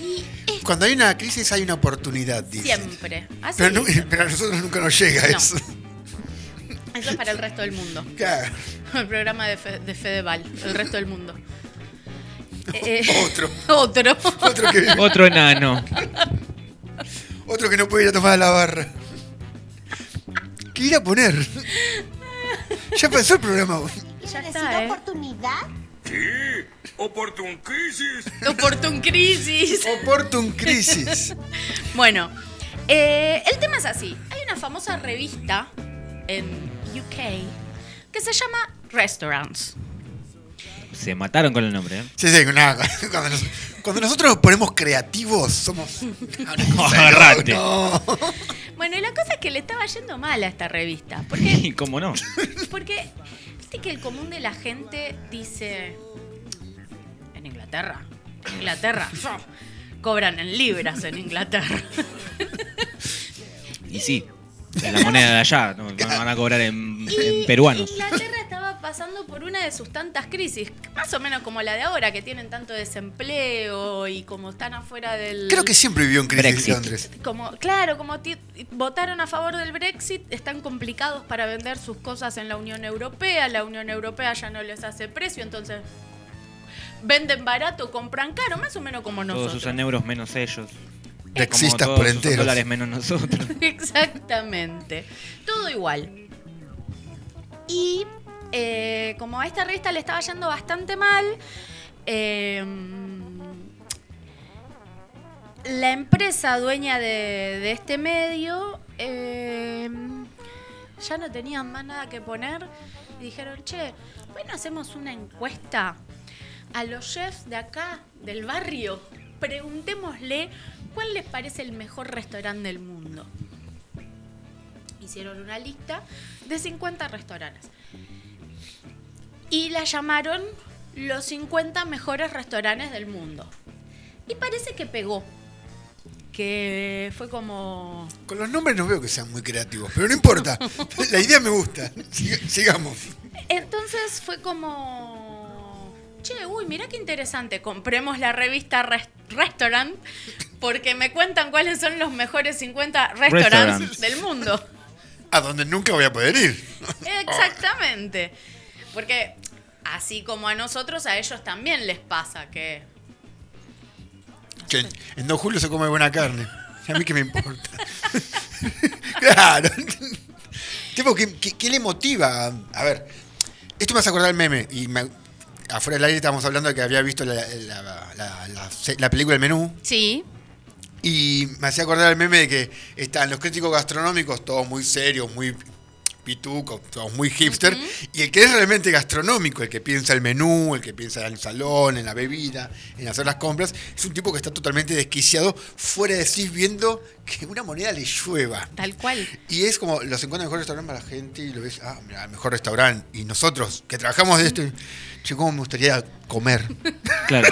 Y es Cuando hay una crisis hay una oportunidad, dicen. siempre. Así Pero, a nosotros nunca nos llega No. eso. Eso es para el resto del mundo. Claro. El programa de, Fe- de Fedeval, el resto del mundo. Eh, Otro. otro. Otro que, Otro enano. otro que no puede ir a tomar a la barra. ¿Qué ir a poner? Ya pasó el programa. Ya está, ¿eh? oportunidad? Oportun crisis. Opportun Crisis. Bueno, eh, el tema es así. Hay una famosa revista en UK que se llama Restaurants. Se mataron con el nombre, ¿eh? Sí, sí, nada, cuando, nos- cuando nosotros nos ponemos creativos, somos. Agarrate. No. Bueno, y la cosa es que le estaba yendo mal a esta revista. Porque, Y cómo no. porque viste que el común de la gente dice. En Inglaterra. En Inglaterra. Cobran en libras en Inglaterra. Y sí, es la moneda de allá. no, van a cobrar en, Y en peruanos. Inglaterra estaba pasando por una de sus tantas crisis, más o menos como la de ahora, que tienen tanto desempleo y como están afuera del... Creo que siempre vivió en crisis Brexit. Londres. Como, claro, como votaron a favor del Brexit, están complicados para vender sus cosas en la Unión Europea, la Unión Europea ya no les hace precio, entonces venden barato, compran caro, más o menos como Todos nosotros. usan euros menos ellos. Brexistas Como por todos enteros. dólares menos nosotros. Exactamente. Todo igual. Y eh, como a esta revista le estaba yendo bastante mal, eh, la empresa dueña de, de este medio eh, ya no tenían más nada que poner y dijeron, che, bueno, hacemos una encuesta a los chefs de acá, del barrio. Preguntémosle cuál les parece el mejor restaurante del mundo. Hicieron una lista de 50 restaurantes. Y la llamaron los 50 mejores restaurantes del mundo. Y parece que pegó. Que fue como... Con los nombres no veo que sean muy creativos, pero no importa. La idea me gusta. Siga- sigamos. Entonces fue como... Che, uy, mira qué interesante. Compremos la revista Res- Restaurant porque me cuentan cuáles son los mejores 50 restaurantes Restaurants. del mundo. A donde nunca voy a poder ir. Exactamente. Porque así como a nosotros, a ellos también les pasa que... Que en- Don Julio se come buena carne. A mí qué me importa. claro. Tipo, ¿qué, qué, qué le motiva? A ver, esto me hace acordar el meme. Y me- afuera del aire estábamos hablando de que había visto la, la- la- la- la película El Menú. Sí, Y me hacía acordar el meme de que están los críticos gastronómicos, todos muy serios, muy pitucos, todos muy hipster. Y el que es realmente gastronómico, el que piensa el menú, el que piensa en el salón, en la bebida, en hacer las compras, es un tipo que está totalmente desquiciado, fuera de sí, viendo que una moneda le llueva. tal cual. Y es como los 50 mejores restaurantes para la gente y lo ves, ah, mira, el mejor restaurante. Y nosotros, que trabajamos de esto, che, cómo me gustaría comer. Claro.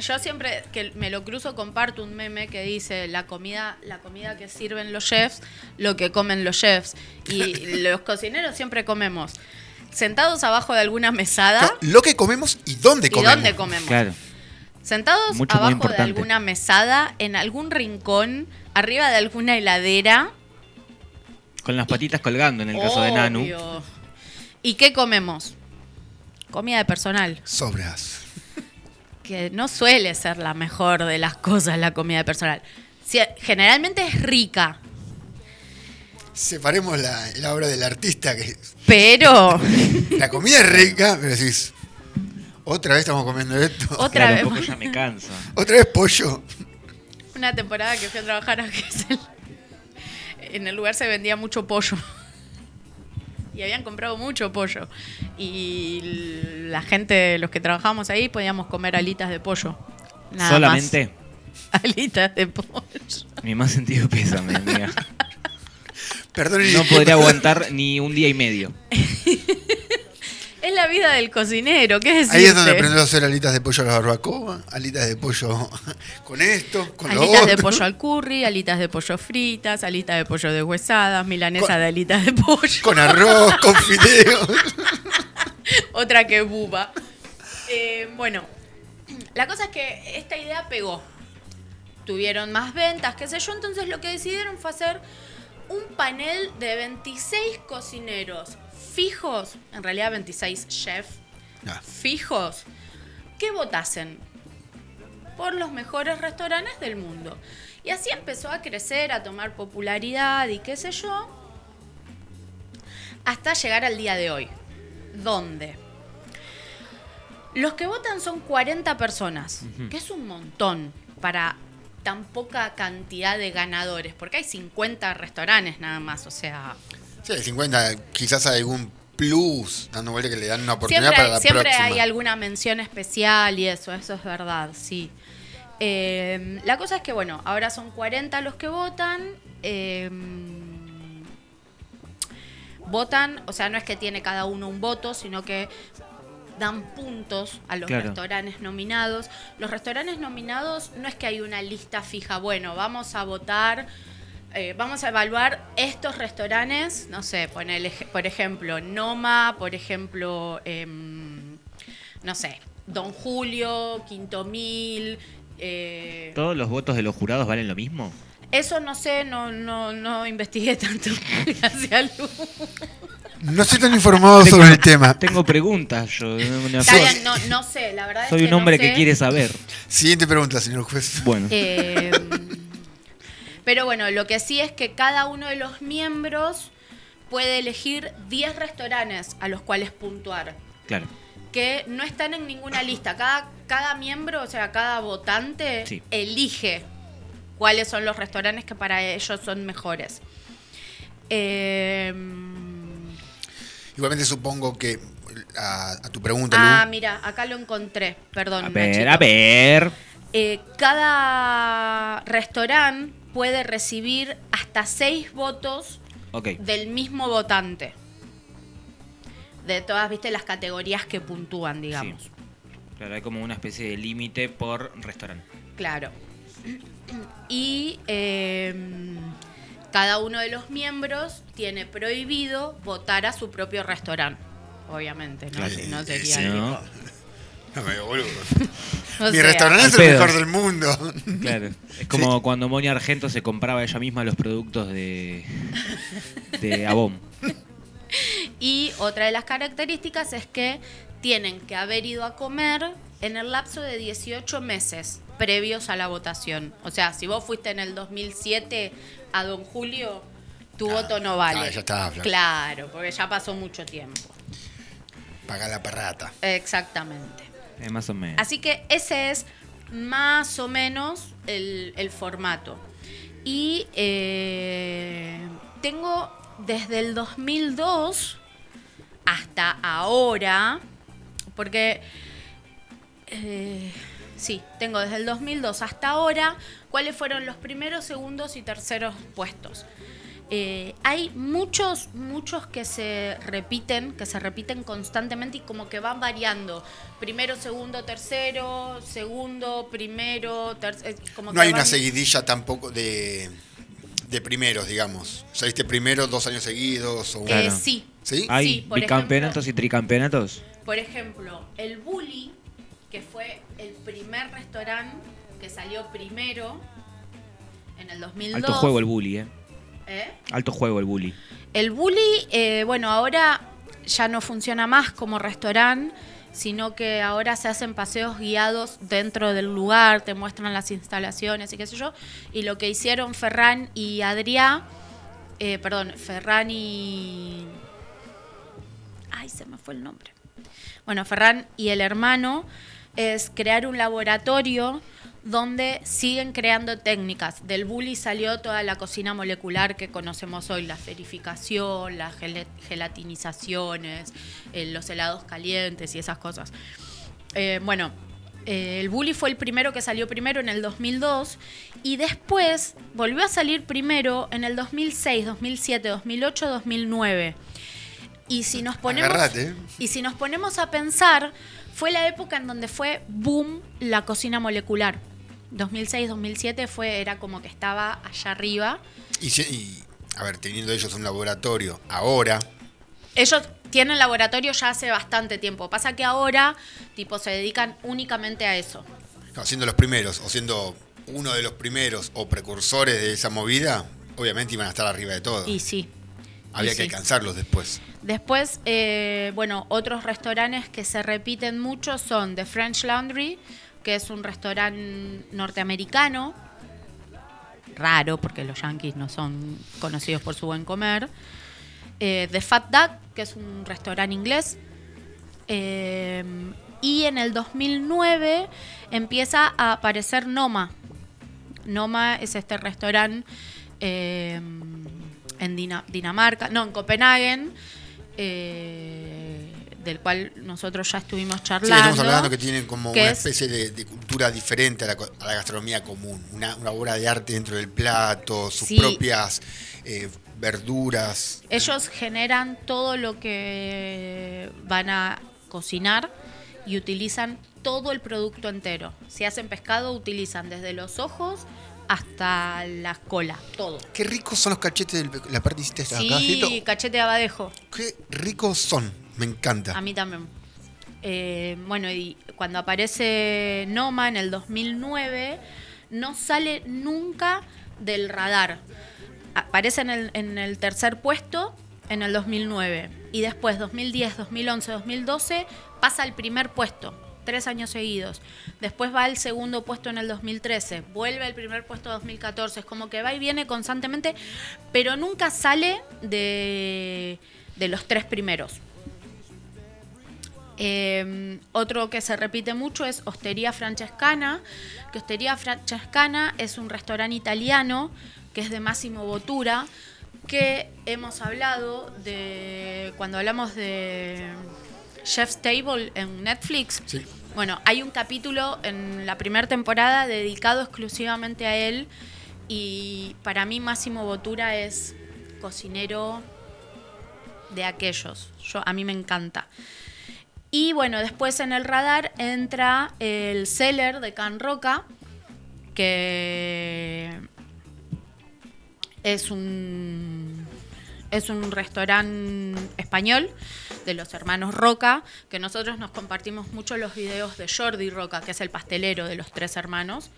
Yo siempre que me lo cruzo comparto un meme que dice la comida, la comida que sirven los chefs, lo que comen los chefs. Y los cocineros siempre comemos sentados abajo de alguna mesada. Lo que comemos y dónde ¿Y comemos. dónde comemos? Claro. Sentados Mucho, abajo de alguna mesada, en algún rincón, arriba de alguna heladera. Con las patitas colgando en el caso de Nanu. ¿Y qué comemos? Comida de personal, Sobras. que no suele ser la mejor de las cosas la comida de personal. Generalmente es rica, Separemos la, la obra del artista, que pero la comida es rica, pero decís, otra vez estamos comiendo esto. otra Claro, vez. un poco ya me cansa. Otra vez pollo. Una temporada que fui a trabajar a Gesell, en el lugar se vendía mucho pollo. Y habían comprado mucho pollo. Y la gente, los que trabajábamos ahí, podíamos comer alitas de pollo. Nada Solamente. más. Alitas de pollo. Mi más sentido pésame, amiga. Perdón, No podría aguantar ni un día y medio. Es la vida del cocinero, ¿qué es Ahí es donde aprendió a hacer alitas de pollo a la barbacoa, alitas de pollo con esto, con lo Alitas de otro. pollo al curry, alitas de pollo fritas, alitas de pollo deshuesadas, milanesa Con- de alitas de pollo. Con arroz, con fideos. Otra que buba. Eh, bueno, la cosa es que esta idea pegó. Tuvieron más ventas, qué sé yo, entonces lo que decidieron fue hacer un panel de 26 cocineros fijos, en realidad 26 chefs Ah. fijos, que votasen por los mejores restaurantes del mundo. Y así empezó a crecer, a tomar popularidad y qué sé yo, hasta llegar al día de hoy. ¿Dónde? Los que votan son 40 personas, que es un montón para tan poca cantidad de ganadores, porque hay 50 restaurantes nada más, o sea, Sí, el 50, quizás hay algún plus, dando vuelta que le dan una oportunidad siempre, para la siempre próxima. hay alguna mención especial y eso, eso es verdad, sí. Eh, la cosa es que, bueno, ahora son 40 los que votan. eh, votan, o sea, no es que tiene cada uno un voto, sino que dan puntos a los Claro. restaurantes nominados. Los restaurantes nominados no es que hay una lista fija, bueno, vamos a votar, eh, vamos a evaluar estos restaurantes, no sé, ponele, por ejemplo, Noma, por ejemplo, em, no sé, Don Julio, Quinto Mil. eh, ¿Todos los votos de los jurados valen lo mismo? eso no sé, no, no, no investigué tanto. Gracias, Lu. No estoy tan informado sobre el tema. Tengo preguntas, yo no, bien, sé, la verdad es soy que un no hombre que quiere saber. Siguiente pregunta, señor juez. Bueno, Eh, pero bueno, lo que sí es que cada uno de los miembros puede elegir 10 restaurantes a los cuales puntuar, claro. que no están en ninguna lista. Cada, cada miembro, o sea, cada votante Sí. elige cuáles son los restaurantes que para ellos son mejores. Eh, Igualmente supongo que a, a tu pregunta, ah, Lu, mira, acá lo encontré, perdón. A ver, Nachito. a ver. Eh, cada restaurante puede recibir hasta seis votos del mismo votante. De todas, viste, las categorías que puntúan, digamos. Sí. Claro, hay como una especie de límite por restaurante. Claro. Y eh, cada uno de los miembros tiene prohibido votar a su propio restaurante. Obviamente, ¿no? Claro. Si no Eh, sería. sí. ¿No? No me boludo. Mi sea, restaurante es el pedo. mejor del mundo. Claro. Es como cuando Monia Argento se compraba ella misma los productos de, de Avon. Y otra de las características es que tienen que haber ido a comer en el lapso de 18 meses previos a la votación. O sea, si vos fuiste en el 2007 a Don Julio, tu Ah, voto no vale. ah, ya está, Fla. Claro, porque ya pasó mucho tiempo. Paga la perrata. Exactamente. Eh, más o menos. Así que ese es más o menos el, formato. Y eh, tengo desde el 2002 hasta ahora, porque eh, sí, tengo desde el 2002 hasta ahora cuáles fueron los primeros, segundos y terceros puestos. Eh, hay muchos, muchos que se repiten, que se repiten constantemente y como que van variando. Primero, segundo, tercero, segundo, primero, tercero. Como No que hay una seguidilla tampoco de, de primeros, digamos. ¿Saliste primero dos años seguidos? O Eh, Claro. sí. ¿Sí? ¿Hay sí, por bicampeonatos y tricampeonatos? Por ejemplo, el Bully, que fue el primer restaurante que salió primero en el 2002. Alto juego el bully, ¿eh? ¿Eh? Alto juego el bully. El Bully, eh, bueno, ahora ya no funciona más como restaurante, sino que ahora se hacen paseos guiados dentro del lugar, te muestran las instalaciones y qué sé yo. Y lo que hicieron Ferran y Adrià, eh, perdón, Ferran y... Ay, se me fue el nombre. Bueno, Ferran y el hermano es crear un laboratorio donde siguen creando técnicas. Del bully salió toda la cocina molecular que conocemos hoy, la esferificación, las gelatinizaciones, eh, los helados calientes y esas cosas. Eh, bueno, eh, el bully fue el primero que salió primero en el 2002 y después volvió a salir primero en el 2006, 2007, 2008, 2009 Y si nos ponemos Agarrate, ¿eh? y si nos ponemos a pensar, fue la época en donde fue boom la cocina molecular. 2006-2007 fue era como que estaba allá arriba. Y, a ver, teniendo ellos un laboratorio ahora, Ellos tienen laboratorio ya hace bastante tiempo. Pasa que ahora, tipo, se dedican únicamente a eso. no, siendo los primeros o siendo uno de los primeros o precursores de esa movida, obviamente iban a estar arriba de todo. Y sí. Había y que sí. alcanzarlos después. Después, eh, bueno, otros restaurantes que se repiten mucho son The French Laundry, que es un restaurante norteamericano, raro porque los yankees no son conocidos por su buen comer. Eh, The Fat Duck, que es un restaurante inglés. Eh, y en el 2009 empieza a aparecer Noma. Noma es este restaurante eh, en Dina- Dinamarca, no, en Copenhague, del cual nosotros ya estuvimos Sí, charlando. estamos hablando que tienen como que una es- especie de, de cultura diferente a la, co- a la gastronomía común. Una, una obra de arte dentro del plato, sus Sí. propias eh, verduras. Ellos generan todo lo que van a cocinar y utilizan todo el producto entero. Si hacen pescado, utilizan desde los ojos hasta la cola, todo. Qué ricos son los cachetes de la parte hiciste Sí, cachete de abadejo. Qué ricos son. Me encanta. A mí también. Eh, bueno, y cuando aparece Noma en el 2009, no sale nunca del radar. Aparece en el, en el tercer puesto en el 2009. Y después, 2010, 2011, 2012, pasa al primer puesto. Tres años seguidos. Después va al segundo puesto en el 2013. Vuelve al primer puesto en 2014. Es como que va y viene constantemente, pero nunca sale de los tres primeros. Eh, otro que se repite mucho es Osteria Francescana, que Osteria Francescana es un restaurante italiano que es de Massimo Bottura, que hemos hablado de cuando hablamos de Chef's Table en Netflix. Sí. Bueno, hay un capítulo en la primera temporada dedicado exclusivamente a él y para mí Máximo Bottura es cocinero de aquellos. Yo, a mí me encanta. Y bueno, después en el radar entra el Cellar de Can Roca, que es un, es un restaurante español de los hermanos Roca, que nosotros nos compartimos mucho los videos de Jordi Roca, que es el pastelero de los tres hermanos.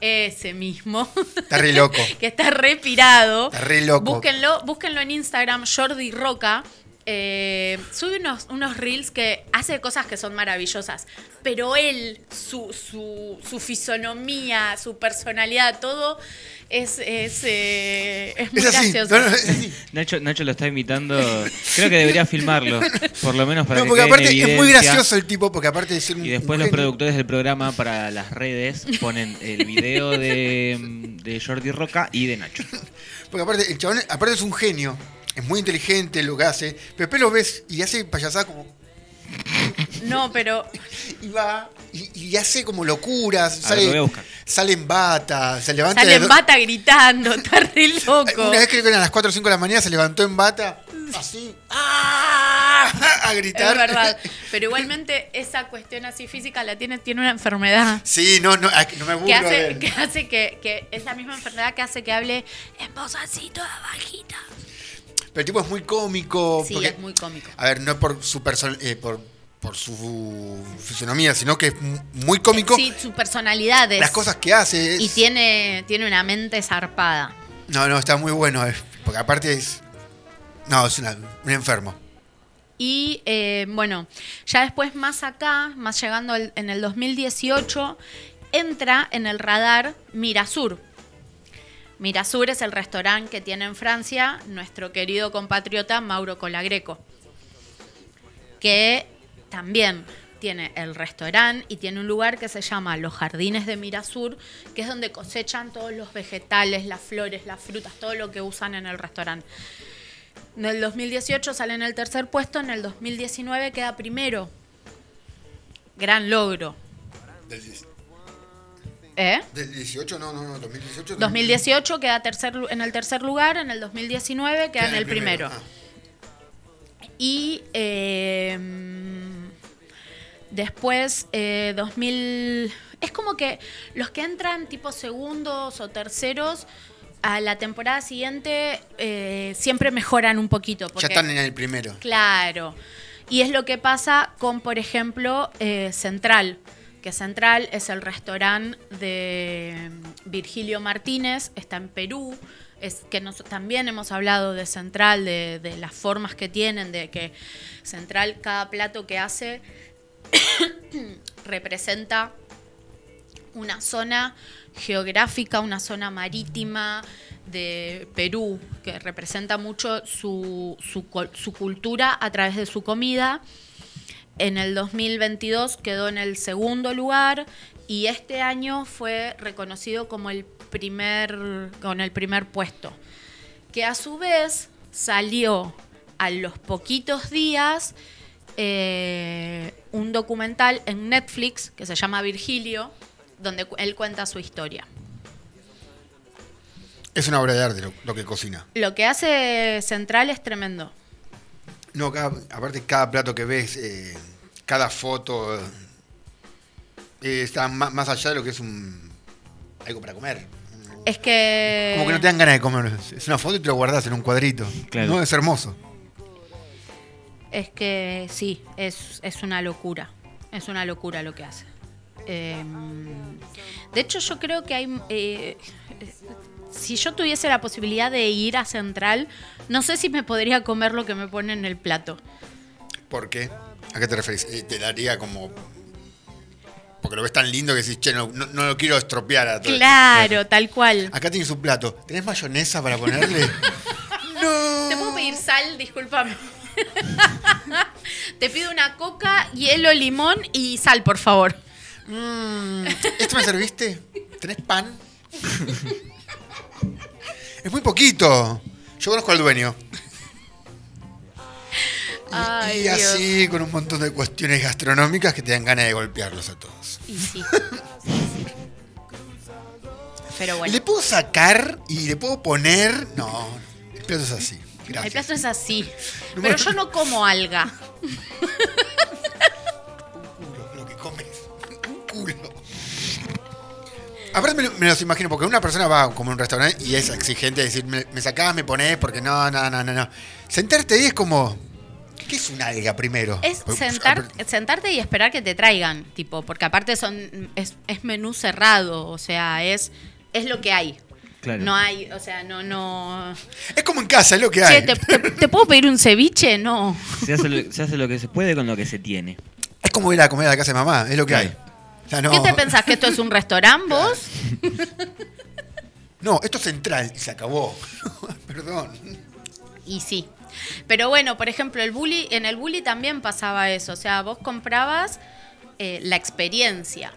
Ese mismo. Está re loco. que está repirado. Está re loco. Búsquenlo, búsquenlo en Instagram, Jordi Roca. Eh, sube unos, unos reels que hace cosas que son maravillosas. Pero él, su, su, su fisonomía, su personalidad, todo es, es, eh, es muy Es así. gracioso. no, no, es así. Nacho, Nacho lo está imitando. Creo que debería filmarlo. Por lo menos para No, que porque quede en aparte es muy evidencia. gracioso el tipo, porque aparte de ser un. Y después un los genio- productores del programa para las redes ponen el video de, de Jordi Roca y de Nacho. Porque aparte, el chabón, aparte es un genio. Es muy inteligente lo que hace. Pero después lo ves y hace payasada como. No, pero Y va. Y, y hace como locuras. A ver, lo voy a Sale, buscar. sale en bata. Se levanta sale en do- bata gritando, está re loco. Una vez creo que eran las 4 o 5 de la mañana se levantó en bata. Así. ¡ah! A gritar. Es verdad. Pero igualmente esa cuestión así física la tiene, tiene una enfermedad. Sí, no, no, no me burlo que hace, que hace que, que esa misma enfermedad que hace que hable en voz así toda bajita. Pero el tipo es muy cómico. Sí, porque- es muy cómico. A ver, no por su person eh, por, por su fisonomía, sino que es mu- muy cómico. Sí, su personalidad es. Las cosas que hace. es- Y tiene, tiene una mente zarpada. No, no, está muy bueno. Porque aparte es. No, es una- un enfermo. Y eh, bueno, ya después más acá, más llegando en el 2018, entra en el radar Mirasur. Mirasur es el restaurante que tiene en Francia nuestro querido compatriota Mauro Colagreco, que también tiene el restaurante y tiene un lugar que se llama Los Jardines de Mirasur, que es donde cosechan todos los vegetales, las flores, las frutas, todo lo que usan en el restaurante. En el 2018 sale en el tercer puesto, en el 2019 queda primero. Gran logro. ¿Eh? del 18, no, no, no, 2018. 2018 queda tercer, en el tercer lugar, en el 2019 queda en el primero. Ah, Y eh, después, eh, 2000... Es como que los que entran tipo segundos o terceros a la temporada siguiente eh, siempre mejoran un poquito. Ya están en el primero. Claro. Y es lo que pasa con, por ejemplo, eh, Central. Que Central es el restaurante de mm, Virgilio Martínez, está en Perú. Es que nos- también hemos hablado de Central, de, de las formas que tienen, de que Central, cada plato que hace representa una zona geográfica, una zona marítima de Perú, que representa mucho su, su, cultura a través de su comida. En el 2022 quedó en el segundo lugar y este año fue reconocido como el primer, con el primer puesto. Que a su vez salió a los poquitos días eh, un documental en Netflix que se llama Virgilio, donde él cuenta su historia. Es una obra de arte lo, lo que cocina. Lo que hace Central es tremendo. No, cada- aparte cada plato que ves, eh, cada foto, eh, está ma- más, allá de lo que es un algo para comer. Es que... Como que no te dan ganas de comer. Es una foto y te lo guardas en un cuadrito. Claro. No, es hermoso. Es que sí, es, es una locura. Es una locura lo que hace. Eh, de hecho, yo creo que hay. eh, si yo tuviese la posibilidad de ir a Central, no sé si me podría comer lo que me pone en el plato. ¿Por qué? ¿A qué te referís? Eh, te daría como. Porque lo ves tan lindo que decís, che, no, no- no lo quiero estropear a todo. Claro, tal cual. Acá tienes un plato. ¿Tenés mayonesa para ponerle? ¿Te puedo pedir sal? Discúlpame. Te pido una coca, hielo, limón y sal, por favor. Mm, ¿Esto me serviste? ¿Tenés pan? es muy poquito. Yo conozco al dueño. Y, Ay, y Dios. así con un montón de cuestiones gastronómicas que te dan ganas de golpearlos a todos. Y sí. Pero bueno. ¿Le puedo sacar y le puedo poner? No, el plato es así. El Gracias. plato es así. Pero yo no como alga. Aparte me, lo- me los imagino, porque una persona va como a un restaurante y es exigente de decir, me, me sacás, me ponés, porque no, no, no, no, no. Sentarte ahí es como, ¿qué es un alga primero? Es Pues, sentar, apre- sentarte y esperar que te traigan, tipo, porque aparte son es, es menú cerrado, o sea, es es lo que hay. Claro. No hay, o sea, no no. Es como en casa, es lo que Che, hay. ¿te, te, te puedo pedir un ceviche? No. Se hace, lo, se hace lo que se puede con lo que se tiene. Es como ir a comer a la casa de mamá, es lo que hay. O sea, no, ¿Qué te pensás que esto es un restaurante vos? No, esto es central y se acabó. Perdón. Y sí. Pero bueno, por ejemplo, el bully, en el bully también pasaba eso. O sea, vos comprabas eh, la experiencia.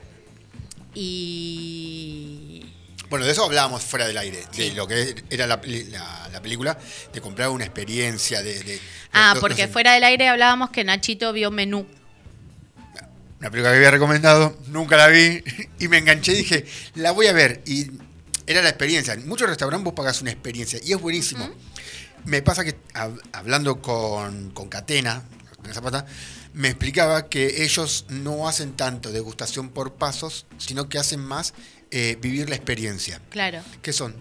Y. Bueno, de eso hablábamos fuera del aire, de lo que era la, la- la película, de comprar una experiencia, de... de- Ah, porque fuera del aire hablábamos que Nachito vio menú. Una película que había recomendado, nunca la vi y me enganché y dije, la voy a ver. Y era la experiencia. En muchos restaurantes vos pagás una experiencia y es buenísimo. Me pasa que hab- hablando con, con Catena, con Zapata, me explicaba que ellos no hacen tanto degustación por pasos, sino que hacen más eh, vivir la experiencia. Claro. ¿Qué son?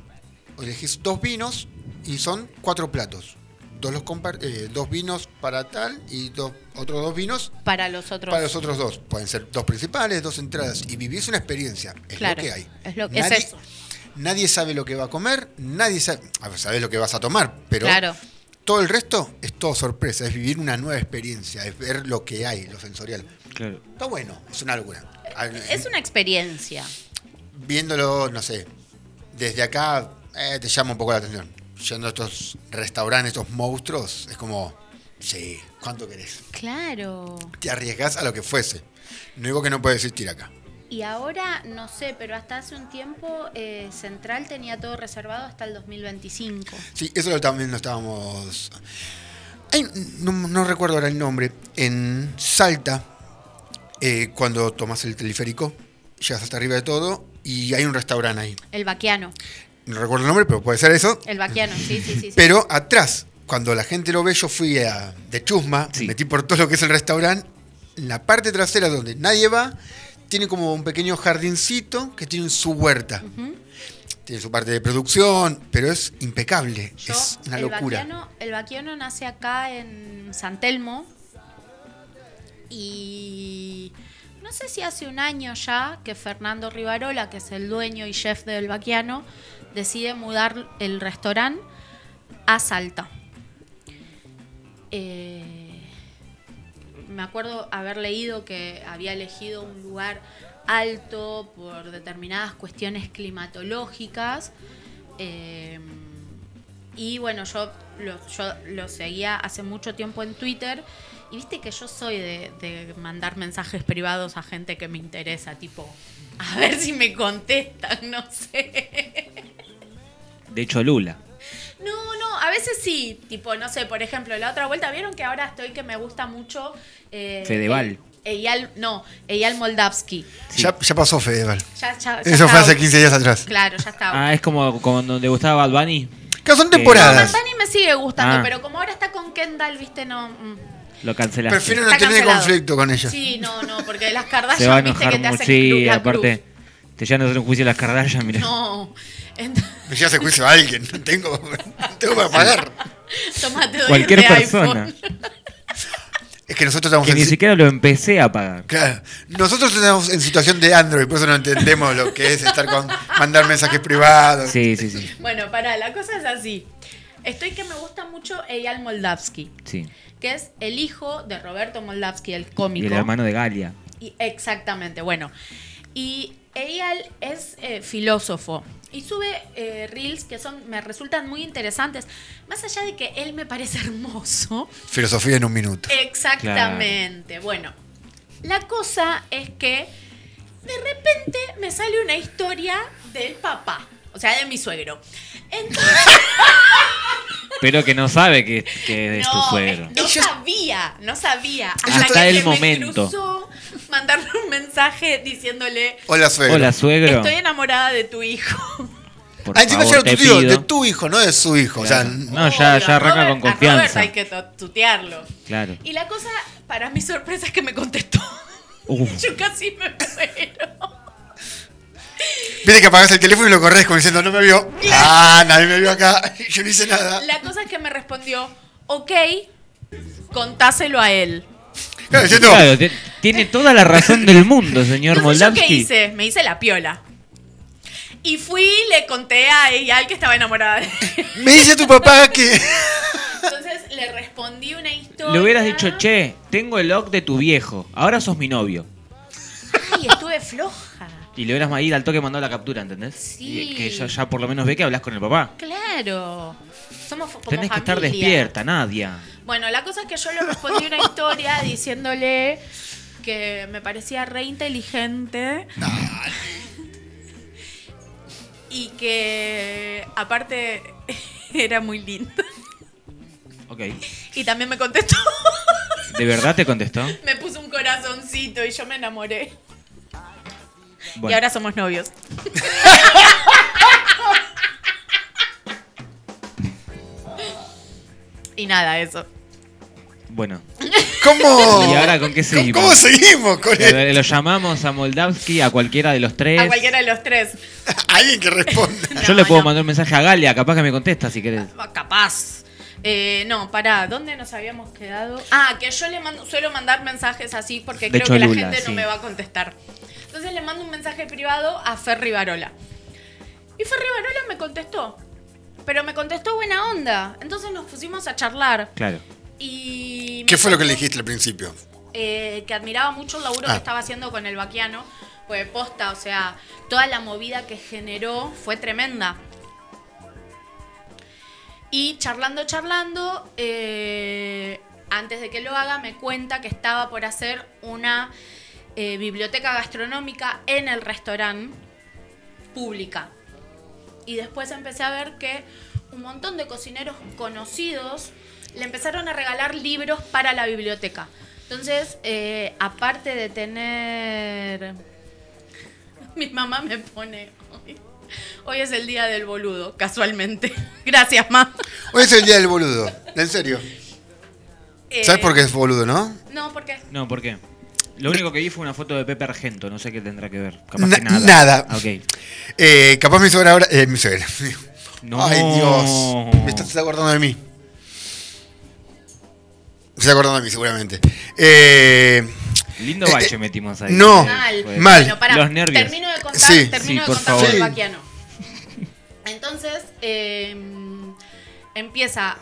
Elegís dos vinos y son cuatro platos. Dos, los eh, dos vinos para tal y dos, otros dos vinos Para los otros. para los otros dos. Pueden ser dos principales, dos entradas. Y vivís una experiencia. Es Claro, lo que hay. es lo- es nadie, eso. nadie sabe lo que va a comer, nadie sabe. Sabés lo que vas a tomar, pero Claro. todo el resto es todo sorpresa. Es vivir una nueva experiencia, es ver lo que hay, lo sensorial. Claro. Está bueno, es una locura. A- Es una experiencia. Viéndolo, no sé, desde acá eh, te llama un poco la atención. Yendo a estos restaurantes, estos monstruos, es como, sí, ¿cuánto querés? Claro. Te arriesgás a lo que fuese. No digo que no puedes existir acá. Y ahora, no sé, pero hasta hace un tiempo eh, Central tenía todo reservado hasta el 2025. Sí, eso lo- también lo estábamos. Hay- no, no recuerdo ahora el nombre. En Salta, eh, cuando tomas el teleférico, llegas hasta arriba de todo y hay un restaurante ahí. El vaquiano. No recuerdo el nombre, pero puede ser eso. El vaquiano, sí, sí, sí. sí. Pero atrás, cuando la gente lo ve, yo fui a, de chusma, Sí. me metí por todo lo que es el restaurante. En la parte trasera donde nadie va, tiene como un pequeño jardincito que tiene su huerta. Tiene su parte de producción, pero es impecable. Yo, es una el locura. Baquiano, el Baquiano nace acá en San Telmo. Y no sé si hace un año ya que Fernando Rivarola, que es el dueño y chef del Baquiano, decide mudar el restaurante a Salta. Eh, me acuerdo haber leído que había elegido un lugar alto por determinadas cuestiones climatológicas. eh, y bueno, yo lo, yo lo seguía hace mucho tiempo en Twitter. Y viste que yo soy de, de mandar mensajes privados a gente que me interesa, tipo, a ver si me contestan, no sé. De hecho, Lula. No, no, a veces sí. Tipo, no sé, por ejemplo, la otra vuelta, ¿vieron que ahora estoy que me gusta mucho? Eh, Fedeval. eh, Eyal, no, Eyal Moldavsky. Ya, ya pasó Fedeval. Ya, ya, ya Eso fue hace out. 15 días atrás. Claro, ya out. Ah, es como cuando le gustaba Bad Bunny. Claro, son Eh, temporadas. Bad Bunny me sigue gustando, Ah. pero como ahora está con Kendall, viste, no. mm. Lo cancelaste. Prefiero no Está tener cancelado. conflicto con ella. Sí, no, no, porque las Se va a Kardashian, viste enojar que te mucho. hacen Sí, cruz, aparte, te llevan a hacer un juicio las Kardashian, mira. No. Ent- Me llevas el juicio a alguien. No tengo, no tengo para pagar. Toma, te doy Cualquier persona. iPhone. Es que nosotros estamos Que en ni si- siquiera lo empecé a pagar. Claro. Nosotros estamos en situación de Android, por eso no entendemos lo que es estar con mandar mensajes privados. Sí, sí, sí. Bueno, pará, la cosa es así. Estoy que me gusta mucho Eyal Moldavsky, sí. que es el hijo de Roberto Moldavsky, el Y cómico. el hermano de Galia. Y- exactamente, bueno. Y Eyal es eh, filósofo y sube eh, reels que son me resultan muy interesantes. Más allá de que él me parece hermoso. Filosofía en un minuto. Exactamente. Bueno, la cosa es que de repente me sale una historia del papá, o sea, de mi suegro. Entonces, Pero que no sabe que, que es tu no, suegro. eh, no Ellos- sabía, no sabía. Hasta que el se me momento. cruzó mandarle un mensaje diciéndole, Hola, suegro. Hola, suegro. estoy enamorada de tu hijo. Por Ah, encima ya favor, era tu tío, pido. de tu hijo, no de su hijo. O sea, Claro. No, ya, ya a arranca Robert- con a confianza. hay que tutearlo. Claro. Y la cosa, para mi sorpresa, es que me contestó. Uf. Yo casi me muero. Viste que apagás el teléfono y lo corres como diciendo, no me vio. Ah, nadie me vio acá. Yo no hice nada. La cosa es que me respondió, ok, contáselo a él. Claro, diciendo, Claro, te- tiene toda la razón del mundo, señor Entonces, ¿yo qué Moldavsky. hice? Me hice la piola. Y fui y le conté a ella que estaba enamorada de él. me dice tu papá que. Entonces le respondí una historia. Le hubieras dicho, che, tengo el log de tu viejo, ahora sos mi novio. Ay, estuve floja. Y le hubieras ir al toque mandado la captura, ¿entendés? Sí. Y que ya, ya por lo menos ve que hablas con el papá. Claro. Somos como Tenés que estar familia. despierta, Nadia. Bueno, la cosa es que yo le respondí una historia diciéndole que me parecía re inteligente. Y que aparte era muy lindo. Ok. Y también me contestó. ¿De verdad te contestó? me puso un corazoncito y yo me enamoré. Y ahora somos novios. y nada, eso. bueno. ¿Cómo? ¿Y ahora con qué ¿Cómo- seguimos? ¿Cómo seguimos con Lo, él? lo llamamos a Moldavsky, a cualquiera de los tres. A cualquiera de los tres. Alguien que responda. Yo le puedo no. mandar un mensaje a Galia, capaz que me contesta si querés. Ah, Capaz. Eh, no, pará, ¿dónde nos habíamos quedado? Ah, que yo le mando, suelo mandar mensajes así porque De creo que la gente sí. no me va a contestar. Entonces le mando un mensaje privado a Ferry Barola. Y Ferry Barola me contestó. Pero me contestó buena onda. Entonces nos pusimos a charlar. Claro. Y. ¿Qué fue lo que le dijiste al principio? eh, que admiraba mucho el laburo Ah. que estaba haciendo con el vaquiano. Pues posta, o sea, toda la movida que generó fue tremenda. Y charlando, charlando, eh, antes de que lo haga, me cuenta que estaba por hacer una eh, biblioteca gastronómica en el restaurante pública. Y después empecé a ver que un montón de cocineros conocidos le empezaron a regalar libros para la biblioteca. Entonces, eh, aparte de tener... Mi mamá me pone... Hoy es el día del boludo, casualmente. Gracias, ma. Hoy es el día del boludo, en serio. Eh, ¿Sabes por qué es boludo, no? No, ¿por qué? No, ¿por qué? Lo único que vi fue una foto de Pepe Argento, no sé qué tendrá que ver. Capaz Na- que nada. nada. Ah, Ok. Eh, capaz mi suegra ahora. Eh, mi suegra. No. Ay, Dios. Me estás acordando de mí. Se está acordando de mí, seguramente. Eh, Lindo Eh, bache eh, metimos ahí. no. Mal. Bueno, Los nervios. Termino de contar, Sí. termino Sí, de por contar favor. Entonces, eh, empieza.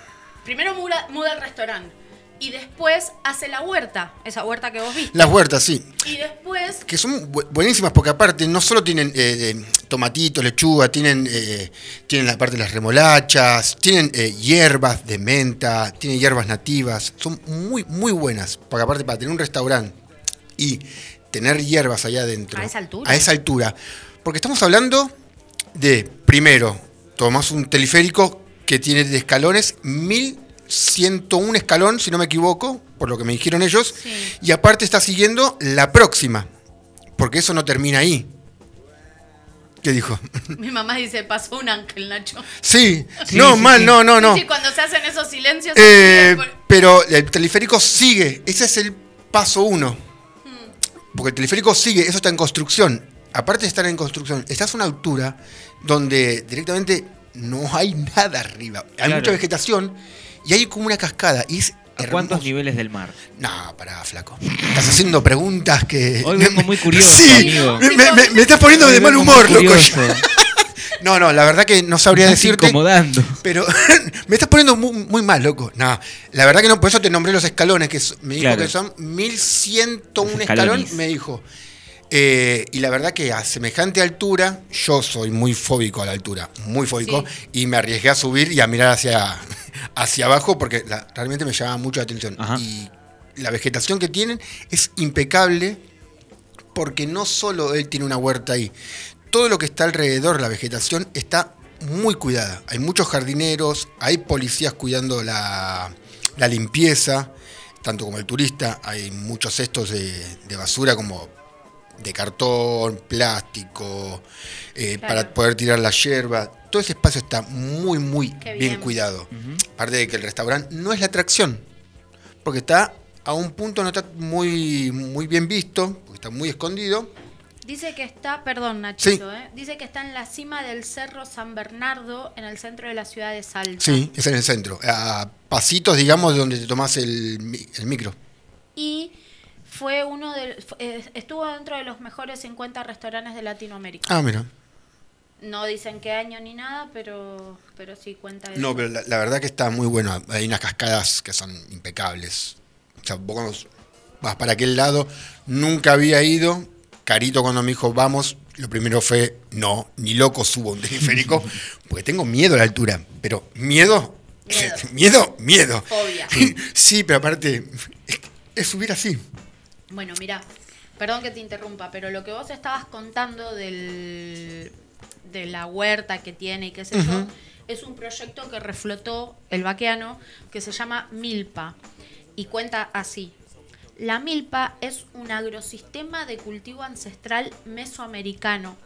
Primero muda, muda el restaurante. Y después hace la huerta. Esa huerta que vos viste. las huertas, sí. Y después. Que son bu- buenísimas porque aparte no solo tienen eh, eh, tomatitos, lechuga, tienen, eh, tienen la parte de las remolachas, tienen eh, hierbas de menta, tienen hierbas nativas. Son muy, muy buenas. Porque aparte para tener un restaurante y tener hierbas allá adentro. A esa altura. A esa altura. Porque estamos hablando de, primero, tomás un teleférico que tiene de escalones 1101 escalón, si no me equivoco, por lo que me dijeron ellos. Sí. Y aparte está siguiendo la próxima. Porque eso no termina ahí. ¿Qué dijo? Mi mamá dice, pasó un ángel, Nacho. Sí, Sí, no, sí, mal, sí. no, no, no. Sí, cuando se hacen esos silencios. Eh, pero el teleférico sigue, ese es el paso uno. Porque el teleférico sigue, eso está en construcción. Aparte de estar en construcción, estás a una altura donde directamente no hay nada arriba. Hay Claro. mucha vegetación y hay como una cascada. Y es ¿A cuántos niveles del mar? No, pará, flaco. Estás haciendo preguntas que. Hoy vengo muy curioso, Sí, amigo. Me, me- estás poniendo de mal humor, loco. No, no, la verdad que no sabría Me decirte. incomodando. Pero me estás poniendo muy, muy mal, loco. No, la verdad que no, por eso te nombré los escalones, que me dijo Claro. que son 1101 Los escalón, escalones. me dijo. Eh, y la verdad que a semejante altura, yo soy muy fóbico a la altura, muy fóbico, y me arriesgué a subir y a mirar hacia, hacia abajo porque la- realmente me llamaba mucho la atención. Ajá. Y la vegetación que tienen es impecable porque no solo él tiene una huerta ahí, todo lo que está alrededor, la vegetación, está muy cuidada. Hay muchos jardineros, hay policías cuidando la, la limpieza, tanto como el turista, hay muchos cestos de, de basura como de cartón, plástico, eh, Claro. para poder tirar la hierba. Todo ese espacio está muy, muy bien. bien. cuidado. Aparte de que el restaurante no es la atracción, porque está a un punto, no está muy, muy bien visto, porque está muy escondido. Dice que está, perdón Nachito, Sí. ¿eh? dice que está en la cima del Cerro San Bernardo, en el centro de la ciudad de Salta. Sí, es en el centro. A pasitos, digamos, de donde te tomás el, el micro. Y fue uno de, eh, estuvo dentro de los mejores 50 restaurantes de Latinoamérica. Ah, mira. No dicen qué año ni nada, pero, pero sí cuenta eso. No, pero la, la verdad que está muy bueno. Hay unas cascadas que son impecables. O sea, vos cuando vas para aquel lado, nunca había ido. Carito cuando me dijo, vamos, lo primero fue, no, ni loco subo un teleférico, porque tengo miedo a la altura. Pero miedo, Miedo. miedo, miedo. Fobia. Sí, pero aparte, es, es subir así. Bueno, mira, perdón que te interrumpa, pero lo que vos estabas contando del, de la huerta que tiene y qué sé yo, es un proyecto que reflotó el vaqueano que se llama Milpa y cuenta así. La milpa es un agrosistema de cultivo ancestral mesoamericano.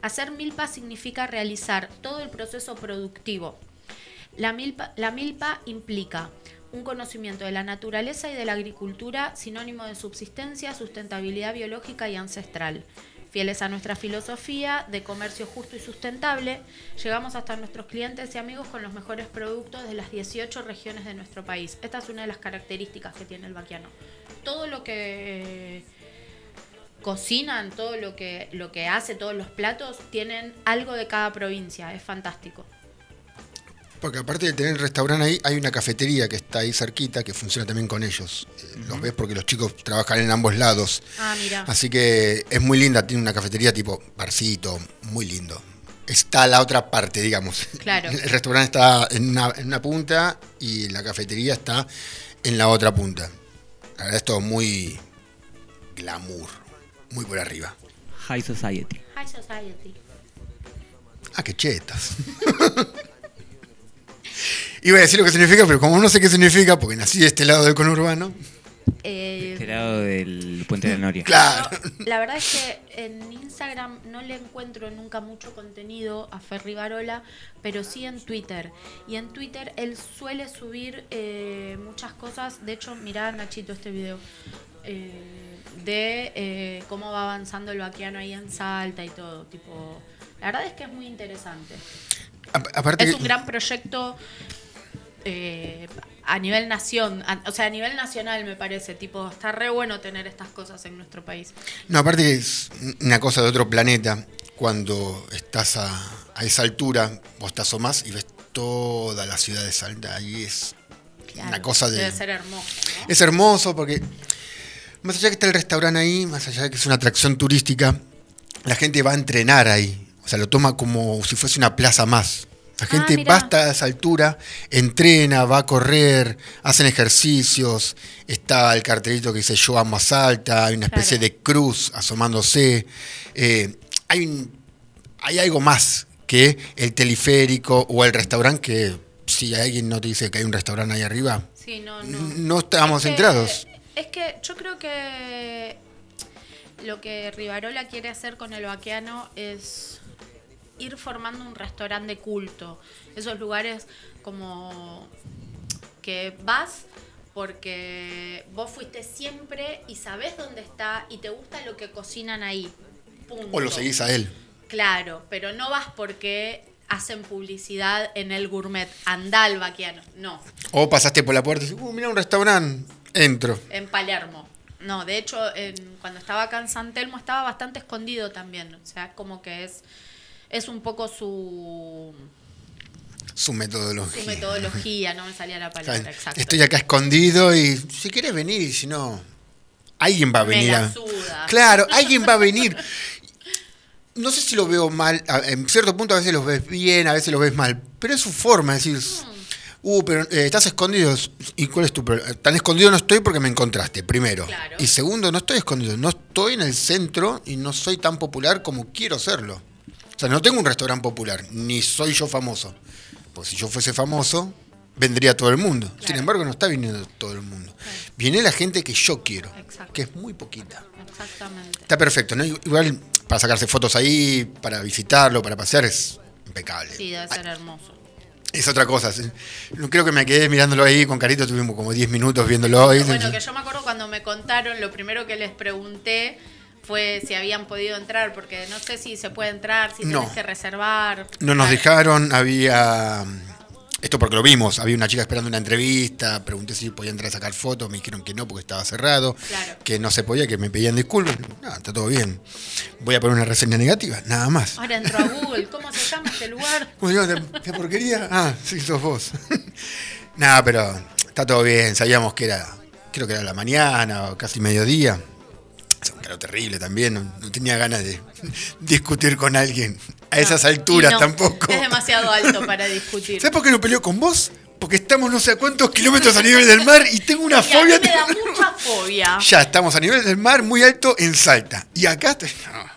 Hacer milpa significa realizar todo el proceso productivo, la milpa, la milpa implica un conocimiento de la naturaleza y de la agricultura, sinónimo de subsistencia, sustentabilidad biológica y ancestral. Fieles a nuestra filosofía de comercio justo y sustentable, llegamos hasta nuestros clientes y amigos con los mejores productos de las 18 regiones de nuestro país. Esta es una de las características que tiene el vaquiano. Todo lo que eh, cocinan, todo lo que, lo que hace, todos los platos, tienen algo de cada provincia. Es fantástico. Porque aparte de tener el restaurante ahí, hay una cafetería que está ahí cerquita que funciona también con ellos. Eh, Los ves porque los chicos trabajan en ambos lados. Ah, mira. Así que es muy linda, tiene una cafetería tipo barcito, muy lindo. Está la otra parte, digamos. Claro. El restaurante está en una, en una punta y la cafetería está en la otra punta. La verdad es todo muy glamour, muy por arriba. High Society. High Society. Ah, qué chetas. Iba a decir lo que significa, pero como no sé qué significa, porque nací de este lado del conurbano, Eh, Este lado del puente de la Noria. Claro. La verdad es que en Instagram no le encuentro nunca mucho contenido a Ferry Barola, pero sí en Twitter. Y en Twitter él suele subir eh, muchas cosas. De hecho, mirá, Nachito, este video. eh, de eh, cómo va avanzando el vaquiano ahí en Salta y todo. Tipo, la verdad es que es muy interesante. A- Aparte, Es que- un gran proyecto eh, a nivel nación, a- o sea, a nivel nacional me parece, tipo, está re bueno tener estas cosas en nuestro país. No, aparte que es una cosa de otro planeta. Cuando estás a, a esa altura, vos te asomás y ves toda la ciudad de Salta. Ahí es una cosa de. Debe ser hermoso, ¿no? Es hermoso porque, más allá que está el restaurante ahí, más allá de que es una atracción turística, la gente va a entrenar ahí. O sea, lo toma como si fuese una plaza más. La Ah, gente va hasta esa altura, entrena, va a correr, hacen ejercicios, está el cartelito que dice yo amo a Salta, hay una especie Claro. de cruz asomándose. Eh, hay, un- hay algo más que el teleférico o el restaurante que si alguien no te dice que hay un restaurante ahí arriba, Sí, no, no. no estábamos Es que- enterados. Es que yo creo que lo que Rivarola quiere hacer con el vaqueano es ir formando un restaurante de culto. Esos lugares como que vas porque vos fuiste siempre y sabés dónde está y te gusta lo que cocinan ahí. Punto. O lo seguís a él. Claro, pero no vas porque hacen publicidad en el gourmet. Andá al vaqueano. No. O pasaste por la puerta y dices, uh, mira un restaurante, entro. En Palermo. No, de hecho, en- cuando estaba acá en San Telmo estaba bastante escondido también. O sea, como que es, es un poco su, Su metodología. su metodología, no me salía la palabra, Saben, exacto. Estoy acá escondido y si quieres venir, y si no, alguien va a Me venir. la a- suda. Claro, alguien va a venir. No sé si lo veo mal, en cierto punto a veces los ves bien, a veces los ves mal, pero es su forma, es decir, uh, pero eh, estás escondido. ¿Y cuál es tu problema? Tan escondido no estoy porque me encontraste, primero. Claro. Y segundo, no estoy escondido, no estoy en el centro y no soy tan popular como quiero serlo. O sea, no tengo un restaurante popular, ni soy yo famoso. Pues si yo fuese famoso, vendría todo el mundo. Sin embargo, no está viniendo todo el mundo. Viene la gente que yo quiero, Exacto. que es muy poquita. Exactamente. Está perfecto, ¿no? Igual para sacarse fotos ahí, para visitarlo, para pasear, es impecable. Sí, debe ser hermoso. Es otra cosa. No creo que me quedé mirándolo ahí con Carito, tuvimos como 10 minutos viéndolo ahí. Bueno, que yo me acuerdo cuando me contaron, lo primero que les pregunté fue si habían podido entrar, porque no sé si se puede entrar, si No. tenés que reservar. No nos dejaron, había. Esto porque lo vimos, había una chica esperando una entrevista, pregunté si podía entrar a sacar fotos, me dijeron que no porque estaba cerrado, Claro. que no se podía, que me pedían disculpas. No, está todo bien. Voy a poner una reseña negativa, nada más. Ahora entro a Google, ¿cómo se llama este lugar? Bueno, ¿de, de porquería? Ah, sí, sos vos. Nada, pero está todo bien. Sabíamos que era, creo que era la mañana o casi mediodía. Es un calor terrible también. No, no tenía ganas de discutir con alguien a esas alturas no, tampoco. Es demasiado alto para discutir. ¿Sabes por qué no peleo con vos? Porque estamos no sé a cuántos kilómetros a nivel del mar y tengo una Y a mí fobia. me da mucha fobia. Ya estamos a nivel del mar muy alto en Salta. Y acá estoy. no.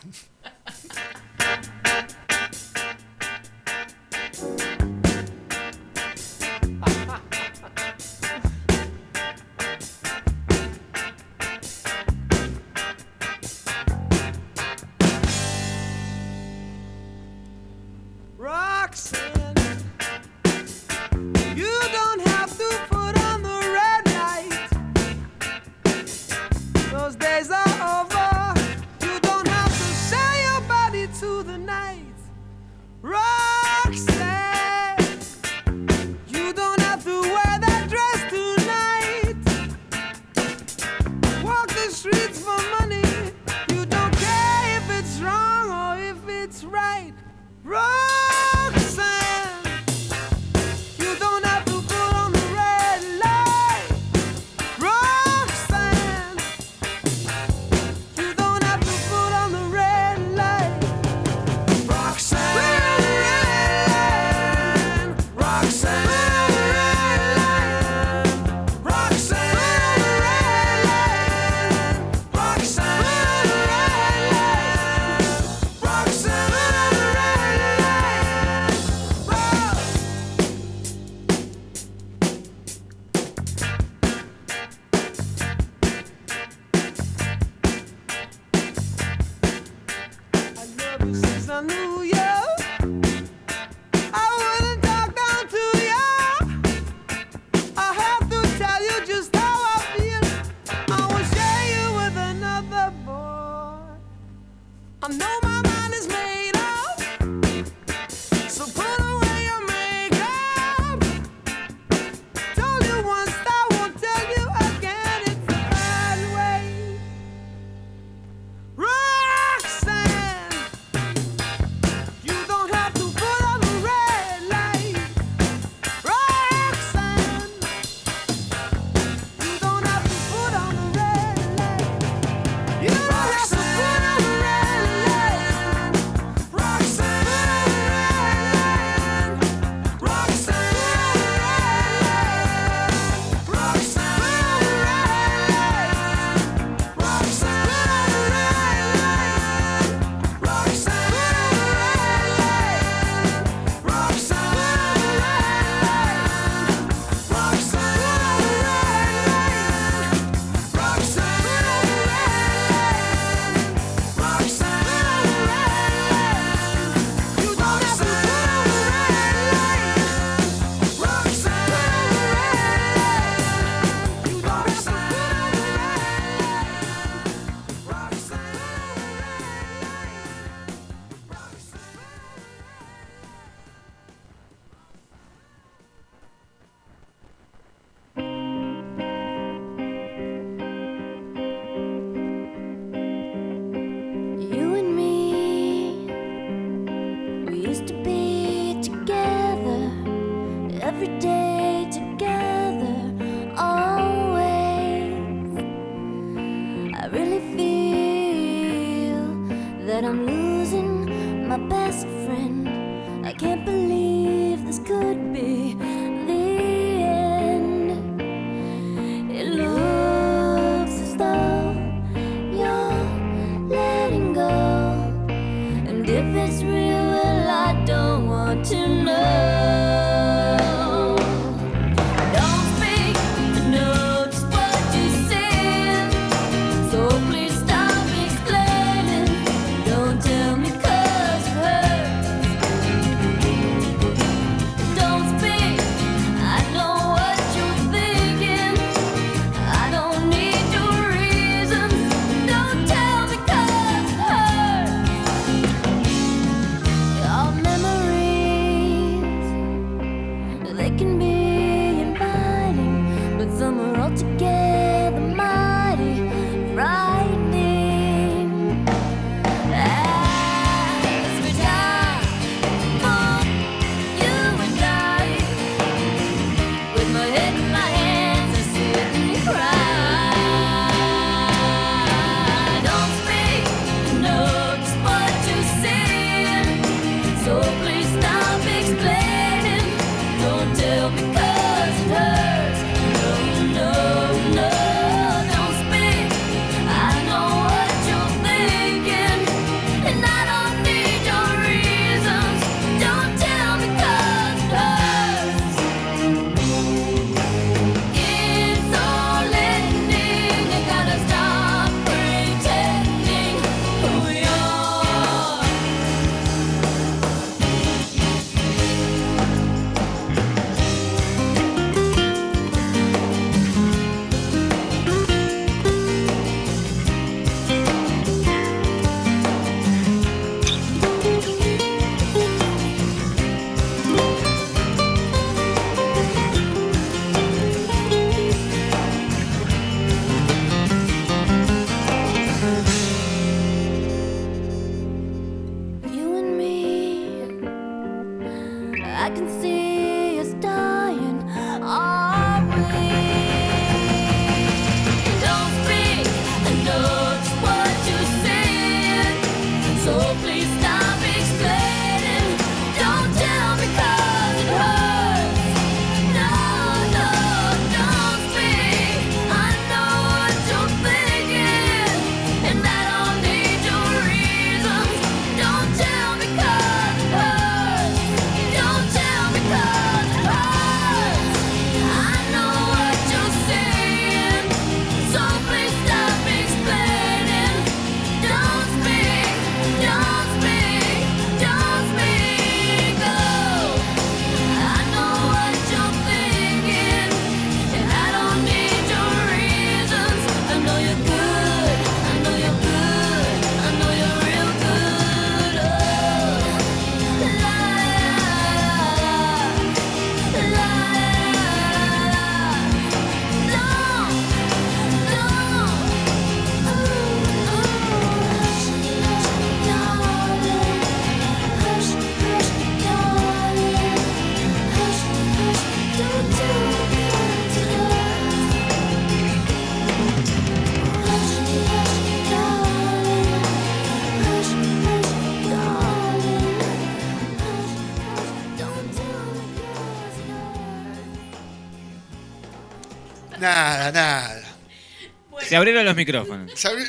Se abrieron los micrófonos. Se abrió,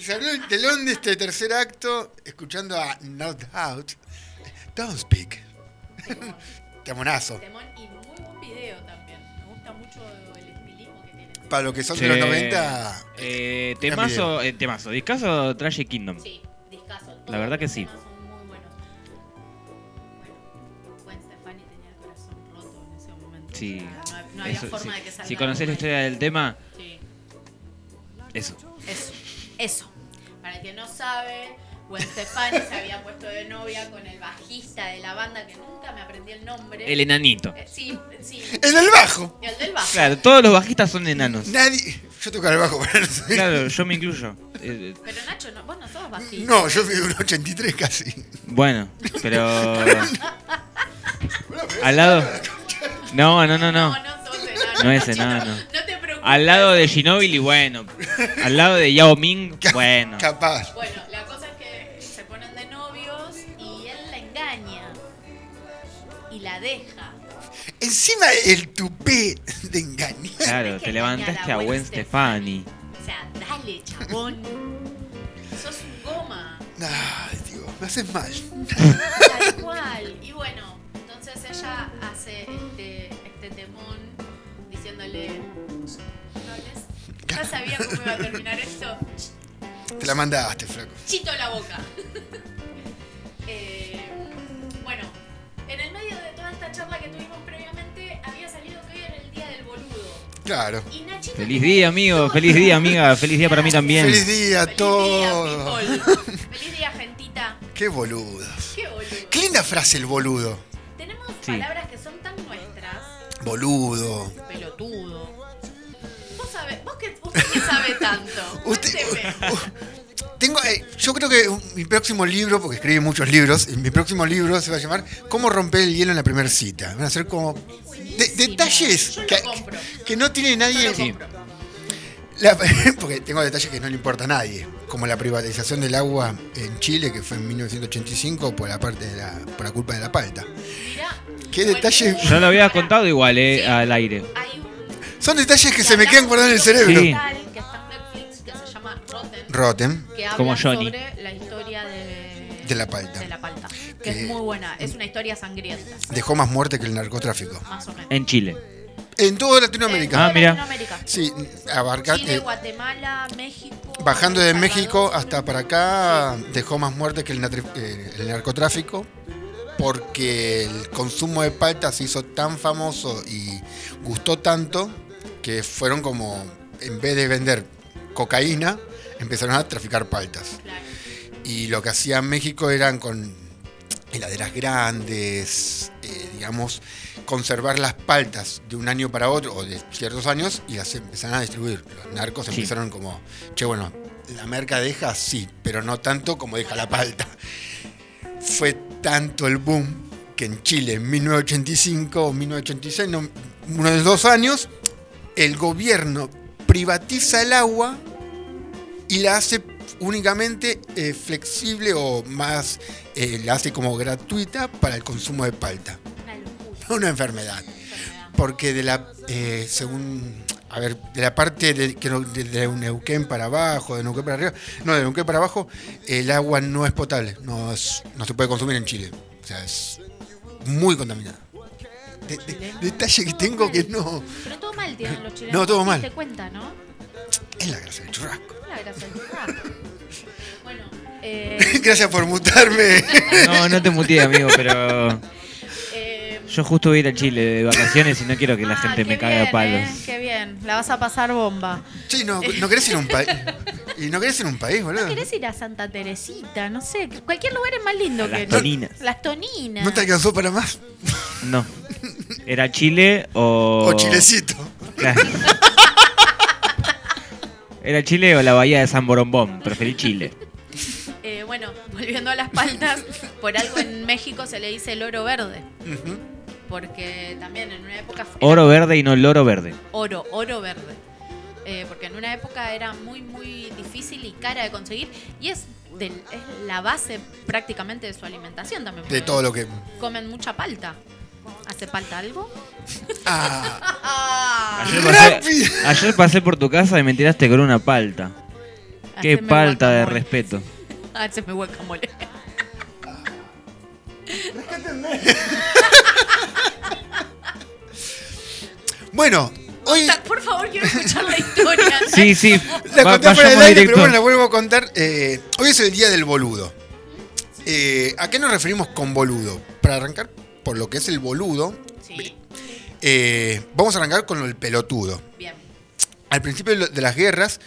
se abrió el telón de este tercer acto escuchando a No Doubt. Don't speak. Temonazo. Temón y muy buen video también. Me gusta mucho el estilismo que tiene. Para lo que son de los 90. Eh, temazo, eh, temazo. Discaso Tragic Kingdom. Sí, discaso. Todos La verdad que los sí. temas Son muy buenos. Bueno, Gwen Stefani tenía el corazón roto en ese momento. Sí. No, no había Eso, forma sí. de que. Si conocés la historia del tema, eso. eso. Eso. Para el que no sabe, Gwen Stefani se había puesto de novia con el bajista de la banda que nunca me aprendí el nombre. El enanito. Eh, sí, sí. El del bajo. El del bajo. Claro, todos los bajistas son enanos. Nadie. Yo toco el bajo, pero no. Claro, yo me incluyo. Eh, Pero Nacho, no, vos no sos bajista. No, yo fui un 83 casi. bueno, pero. Al lado. No, no, no, no. No, no sos enano. No es enano. No, te. Al lado de Ginóbili, bueno. Al lado de Yao Ming, bueno. Capaz. Bueno, la cosa es que se ponen de novios y él la engaña. Y la deja. Encima el tupé de engañar. Claro, te levantaste a Gwen Stefani. O sea, dale, chabón. Sos un goma. Ay, Dios, me haces mal. terminar esto. Te la mandaste, flaco. Chito la boca. Eh, bueno, en el medio de toda esta charla que tuvimos previamente, había salido que hoy era el día del boludo. Claro. Y Nachito. Feliz día, amigo. Feliz día, amiga. Feliz día para mí también. Feliz día a Feliz todos. Feliz día, gentita. Qué boludos. Qué boludo. Qué linda frase el boludo. Tenemos Sí. palabras que son tan nuestras. Boludo. Yo creo que mi próximo libro, porque escribí muchos libros, mi próximo libro se va a llamar ¿Cómo romper el hielo en la primera cita? Van a ser como de- detalles que, no tiene nadie. Sí. La- porque tengo detalles que no le importa a nadie, como la privatización del agua en Chile, que fue en 1985 por la parte de la, por la culpa de la palta. Qué detalle. Yo lo había contado igual, eh, Sí. al aire. Son detalles que se me quedan guardados en el cerebro. Sí. Rotten. Que habla Como Johnny. sobre la historia de, De la palta. De la palta. Que Que- es muy buena. Es una historia sangrienta. dejó más muerte que el narcotráfico. Más o menos. En Chile. En toda En Latinoamérica. toda Ah, mira. Latinoamérica. Sí, abarca, Chile, eh, Guatemala, México. bajando de México hasta para acá, dejó más muerte que el, eh, el narcotráfico, porque el consumo de palta se hizo tan famoso y gustó tanto que fueron como, en vez de vender cocaína, empezaron a traficar paltas. Claro. Y lo que hacía México eran con heladeras grandes, eh, digamos, conservar las paltas de un año para otro o de ciertos años y las empezaron a distribuir. Los narcos Sí. empezaron como, che, bueno, la merca deja, sí, pero no tanto como deja la palta. Fue tanto el boom que en Chile en 1985 o 1986, no, uno de los dos años, el gobierno privatiza el agua y la hace únicamente eh, flexible o más, eh, la hace como gratuita para el consumo de palta. Una enfermedad. Porque de la, eh, según, a ver, de la parte de, de, de Neuquén para abajo, de Neuquén para arriba, no, de Neuquén para abajo, el agua no es potable, no, es- no se puede consumir en Chile. O sea, es muy contaminada. De- de- detalle que tengo que no... Pero todo mal tienen los chilenos. No, todo ¿Te mal. diste cuenta, no? Es la gracia del churrasco. La grasa del churrasco. Bueno, eh, Gracias por mutarme. No, no te muteé, amigo, pero eh, yo justo voy a ir a Chile de vacaciones y no quiero que la ah, gente me cague a bien, palos. eh, qué bien, la vas a pasar bomba. Sí, no, no querés ir a un país. Y no querés ir a un país, boludo. ¿Querés ir a Santa Teresita? No sé, cualquier lugar es más lindo Las que Toninas. Las Toninas. ¿No te alcanzó para más? No. ¿Era Chile o.? O chilecito. Claro. ¿Era Chile o la bahía de San Borombón? Preferí Chile. Eh, bueno, volviendo a las paltas, por algo en México se le dice el oro verde. Porque también en una época. Oro verde y no loro verde. Oro, oro verde. Eh, porque en una época era muy, muy difícil y cara de conseguir. Y es, es la base prácticamente de su alimentación también. De todo lo que. Comen mucha palta. ¿Hace falta algo? Ah, Ah, Ayer pasé, ¡Rápido! ayer pasé por tu casa y me tiraste con una palta. Qué haceme palta de guacamole. respeto. Haceme guacamole. Bueno, hoy Ta- Por favor, quiero escuchar la historia. Sí, sí. la va- conté fuera del vayamos aire, directo. pero bueno, la vuelvo a contar. Eh, hoy es el día del boludo. Eh, ¿A qué nos referimos con boludo? Para arrancar por lo que es el boludo, Sí, eh, vamos a arrancar con el pelotudo. bien. Al principio de las guerras,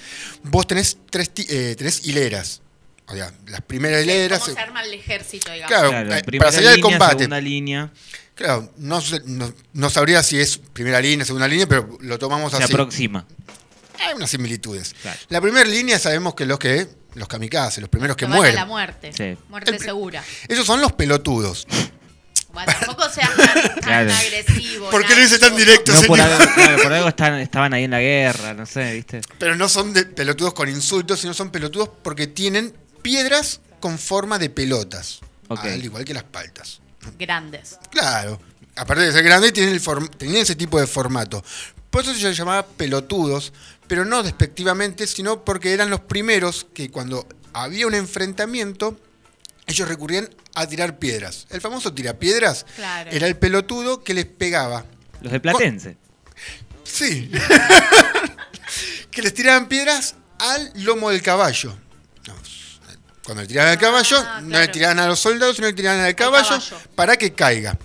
vos tenés tres, eh, tenés hileras. O sea, las primeras hileras. ¿Cómo se arma el ejército, digamos? Claro, Claro, eh, para salir al línea, combate. segunda línea. Claro, no, no, no sabría si es primera línea, segunda línea, pero lo tomamos Se así. aproxima. Hay unas similitudes. Claro. La primera línea sabemos que los que los kamikazes, los primeros que Van a mueren. la muerte. Sí. Muerte El segura. Esos son los pelotudos. Bueno, tampoco seas tan, tan Claro. agresivo. ¿Por qué lo dice tan Nacho. directo, No, por señor? algo, claro, por algo están- estaban ahí en la guerra, no sé, ¿viste? Pero no son de pelotudos con insultos, sino son pelotudos porque tienen piedras con forma de pelotas. Ok. Al igual que las paltas. Grandes. Claro. aparte de ser grande, tienen, el form- tenían ese tipo de formato. Por eso se les llamaba pelotudos, pero no despectivamente, sino porque eran los primeros que cuando había un enfrentamiento, ellos recurrían a tirar piedras. El famoso tirapiedras Claro. era el pelotudo que les pegaba. Los de Platense. Sí. que les tiraban piedras al lomo del caballo. No, Cuando le tiraban al caballo, Ah, no le tiraban a los soldados, sino le tiraban al caballo, caballo. para que caiga.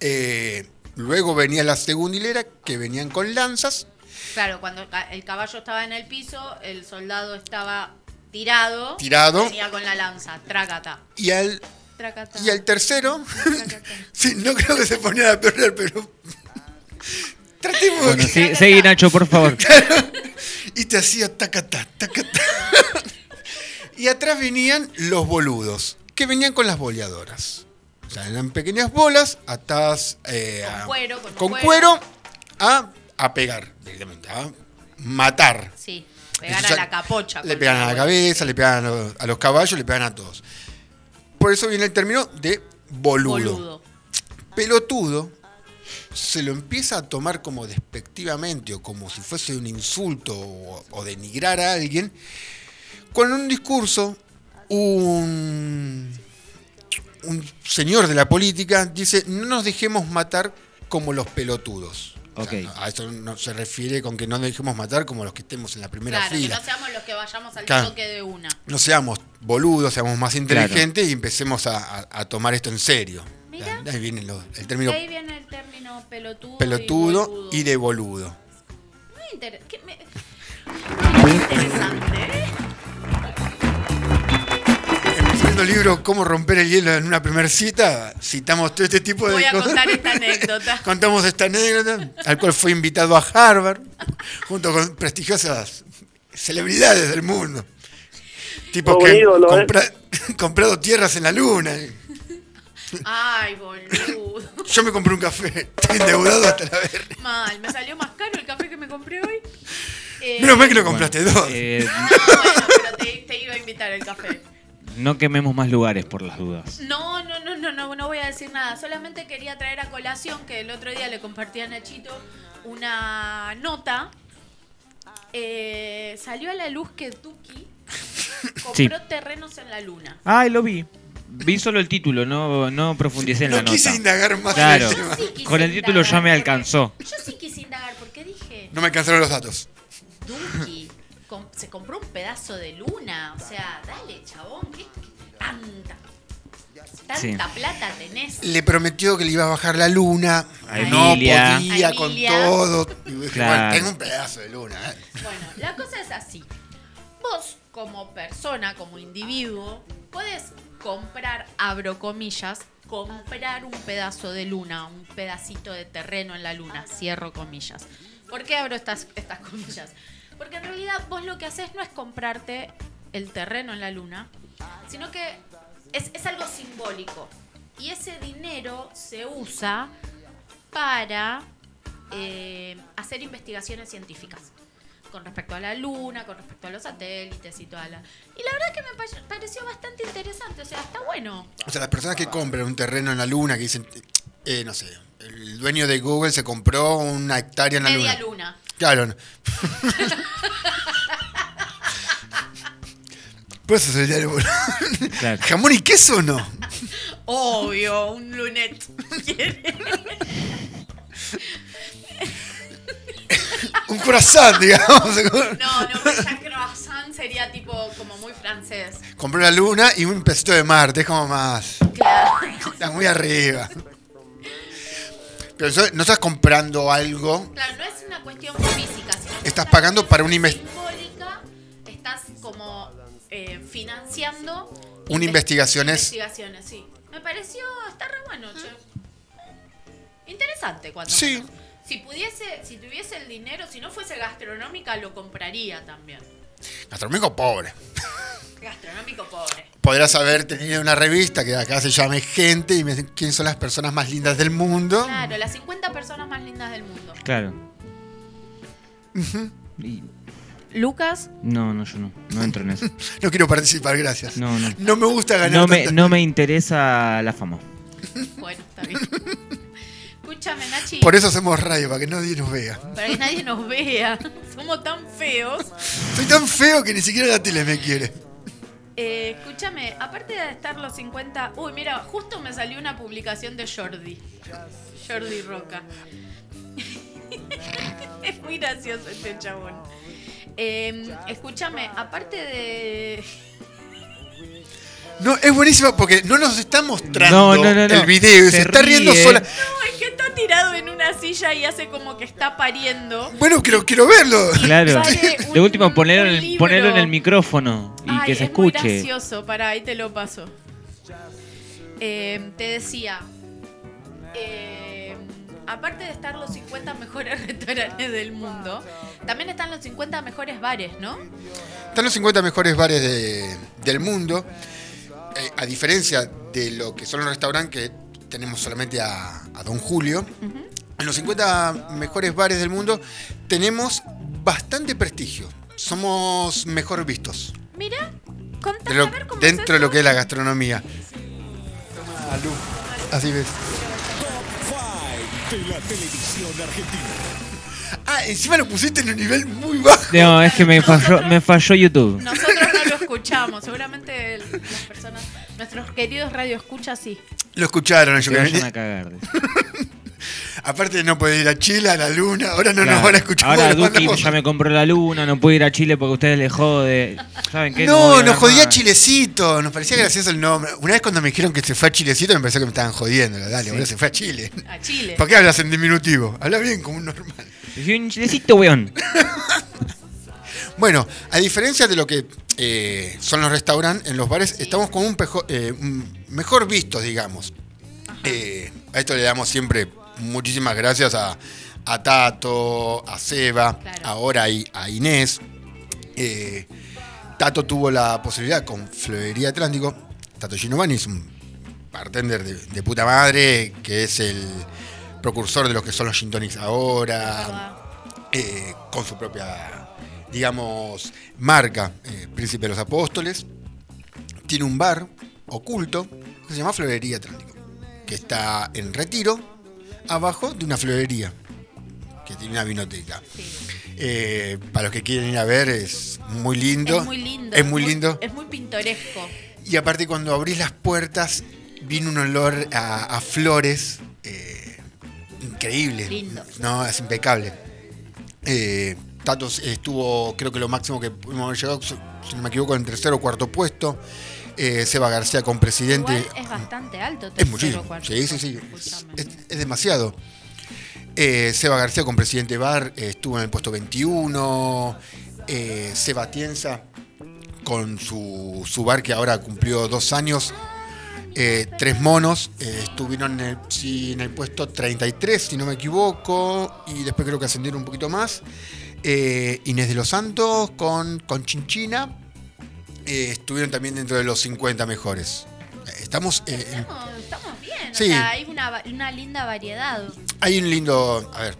Eh, luego venía la segunda hilera, que venían con lanzas. Claro, cuando el caballo estaba en el piso, el soldado estaba tirado. Tirado. Venía con la lanza, trácata. Y al, Trácata. y al tercero, sí, no creo que se ponía a perder, pero... Tratemos de Bueno, que- sí, seguí Nacho, por favor. y te hacía tacatá, tacatá. y atrás venían los boludos, que venían con las boleadoras. O sea, eran pequeñas bolas atadas eh, Con cuero, con con cuero. cuero a, a pegar directamente, a matar. Sí, pegar Eso a la capocha. Le pegan a la cabeza, le pegan a los, a los caballos, le pegan a todos. Por eso viene el término de boludo. Boludo. Pelotudo se lo empieza a tomar como despectivamente o como si fuese un insulto o, o denigrar a alguien, con un discurso, un, un señor de la política dice, no nos dejemos matar como los pelotudos. O sea, Ok. no- a eso no se refiere con que no dejemos matar como los que estemos en la primera Claro, fila. que no seamos los que vayamos al Claro. toque de una. no seamos boludos, seamos más inteligentes y empecemos a, a- a tomar esto en serio. Mira. Ahí viene lo- el término ahí viene el término pelotudo. pelotudo y, de boludo. Muy, inter- que me- muy interesante, ¿eh? El libro, Cómo romper el hielo en una primera cita, citamos todo este tipo de Voy a cosas. contar esta anécdota. Contamos esta anécdota, al cual fue invitado a Harvard, junto con prestigiosas celebridades del mundo. Tipo Todo que ídolo, ¿eh? compra- comprado tierras en la luna. Ay, boludo. Yo me compré un café, estoy endeudado hasta la verga. Mal, me salió más caro el café que me compré hoy. Eh, Menos mal que no compraste dos. Eh, bueno, pero te, te iba a invitar el café. No quememos más lugares por las dudas. No, no, no, no, no, no voy a decir nada. Solamente quería traer a colación que el otro día le compartí a Nachito una nota. Eh, salió a la luz que Tuki compró Sí. terrenos en la luna. Ay, lo vi. Vi solo el título, no, no profundicé en la No nota. quise indagar más. Claro. Sí quise con el título ya me alcanzó. Yo sí quise indagar porque dije, No me alcanzaron los datos. Duki se compró un pedazo de luna. O sea, dale, chabón, ¿qué, qué tanta, tanta Sí. plata tenés? Le prometió que le iba a bajar la luna. A no Emilia. podía A con todo. Y dije, Claro. bueno, tengo un pedazo de luna. ¿eh? Bueno, la cosa es así. Vos, como persona, como individuo, podés comprar, abro comillas, comprar un pedazo de luna, un pedacito de terreno en la luna, cierro comillas. ¿Por qué abro estas, estas comillas? Porque en realidad vos lo que haces no es comprarte el terreno en la luna, sino que es, es algo simbólico. Y ese dinero se usa para eh, hacer investigaciones científicas con respecto a la luna, con respecto a los satélites y toda la... Y la verdad que me pa- pareció bastante interesante, o sea, está bueno. O sea, las personas que compran un terreno en la luna, que dicen, eh, no sé, el dueño de Google se compró una hectárea en la Media luna. luna. Claro. no. Pues eso sería el Claro. ¿Jamón y queso o no? Obvio, un lunet. Un croissant, digamos. No, no, pero ya croissant sería tipo como muy francés. Compró la luna y un pedacito de Marte, es como más. Claro. Está muy arriba. Pero eso- no estás comprando algo, Claro, no es una cuestión física, sino que Estás es pagando para una cuestión inves- simbólica, estás como eh, financiando Una inves- investigaciones. investigaciones, sí. Me pareció, está re bueno, che. Interesante cuando Sí. menos. Si pudiese, si tuviese el dinero, si no fuese gastronómica, lo compraría también. Gastronómico pobre. Gastronómico pobre. Podrás haber tenido una revista que acá se llame Gente y me dicen quién son las personas más lindas del mundo. Claro, las 50 personas más lindas del mundo. Claro. Y- Lucas, no, no, yo no. No entro en eso. No quiero participar, gracias. No, no. No me gusta ganar. No me, tanta- no me interesa la fama. bueno, está bien. escúchame, Nachi. Por eso hacemos radio, para que nadie nos vea. Para que nadie nos vea. Somos tan feos. Soy tan feo que ni siquiera la tele me quiere. Eh, escúchame, aparte de estar los 50. Uy, mira, justo me salió una publicación de Jordi. Jordi Roca. es muy gracioso este chabón. Eh, escúchame, aparte de. No, es buenísimo porque no nos está mostrando No, no, no, no. el video se, Se está riendo sola. No, es que está tirado en una silla y hace como que está pariendo. Bueno, quiero, quiero verlo. Claro. Sale un- De último, un ponelo, en el, en micrófono y Ay, que se es escuche. gracioso, para ahí te lo paso. Eh, te decía, eh, aparte de estar los 50 mejores restaurantes del mundo, también están los 50 mejores bares, ¿no? Están los 50 mejores bares de- del mundo. Eh, a diferencia de lo que son los restaurantes que tenemos solamente a, a Don Julio, en los 50 mejores bares del mundo tenemos bastante prestigio. Somos mejor vistos Mira, de contame lo- a ver cómo dentro es de lo que es la gastronomía. Toma, Lu. Así ves. de la televisión argentina. Ah, encima lo pusiste en un nivel muy bajo. No, es que me falló, me falló YouTube. Nosotros escuchamos, seguramente el- las personas, nuestros queridos radioescuchas sí. Lo escucharon, yo Se que vayan venía. a cagar. Aparte de no poder ir a Chile, a la luna, ahora no nos Claro. van a escuchar. Ahora porque lo Duki mandamos- ya me compró la luna, no puedo ir a Chile porque ustedes le jode. ¿Saben qué? voy No, a nos jodía más. Chilecito, nos parecía gracioso el nombre. Una vez cuando me dijeron que se fue a Chilecito me pareció que me estaban jodiendo. Dale, boludo, se fue a Chile. A Chile. ¿Por qué hablas en diminutivo? Habla bien como un normal. Soy un chilecito, weón. Bueno, a diferencia de lo que eh, son los restaurantes, en los bares estamos con un, pejo- eh, mejor vistos, digamos. Eh, a esto le damos siempre muchísimas gracias a, a Tato, a Seba, Claro. ahora y a Inés. Tato tuvo la posibilidad con Florería Atlántico. Tato Ginovani es un bartender de, de puta madre, que es el precursor de lo que son los gin tonics ahora, eh, con su propia, digamos, marca, eh, Príncipe de los Apóstoles. Tiene un bar oculto que se llama Florería Atlántico, que está en retiro, abajo de una florería, que tiene una vinoteca. Eh, para los que quieren ir a ver, es muy lindo. Es muy lindo. Es muy lindo. Es muy pintoresco. Y aparte cuando abrís las puertas, viene un olor a, a flores eh, increíble. Lindo. No, es impecable. Eh, Tato estuvo, creo que lo máximo que pudimos haber llegado, si no me equivoco, en tercero o cuarto puesto. Eh, Seba García con presidente. Igual es bastante alto. Es muchísimo. cuarto. Sí, sí, sí. Es, demasiado. Eh, Seba García con presidente Bar eh, estuvo en el puesto 21. Eh, Seba Tienza con su, su bar que ahora cumplió dos años. Tres monos estuvieron en el, sí, en el puesto 33, si no me equivoco, y después creo que ascendieron un poquito más. Eh, Inés de los Santos con, con Chinchina eh, estuvieron también dentro de los 50 mejores. Eh, Estamos eh, Estamos, estamos bien. Sí. O sea, hay una, una linda variedad. Hay un lindo, a ver,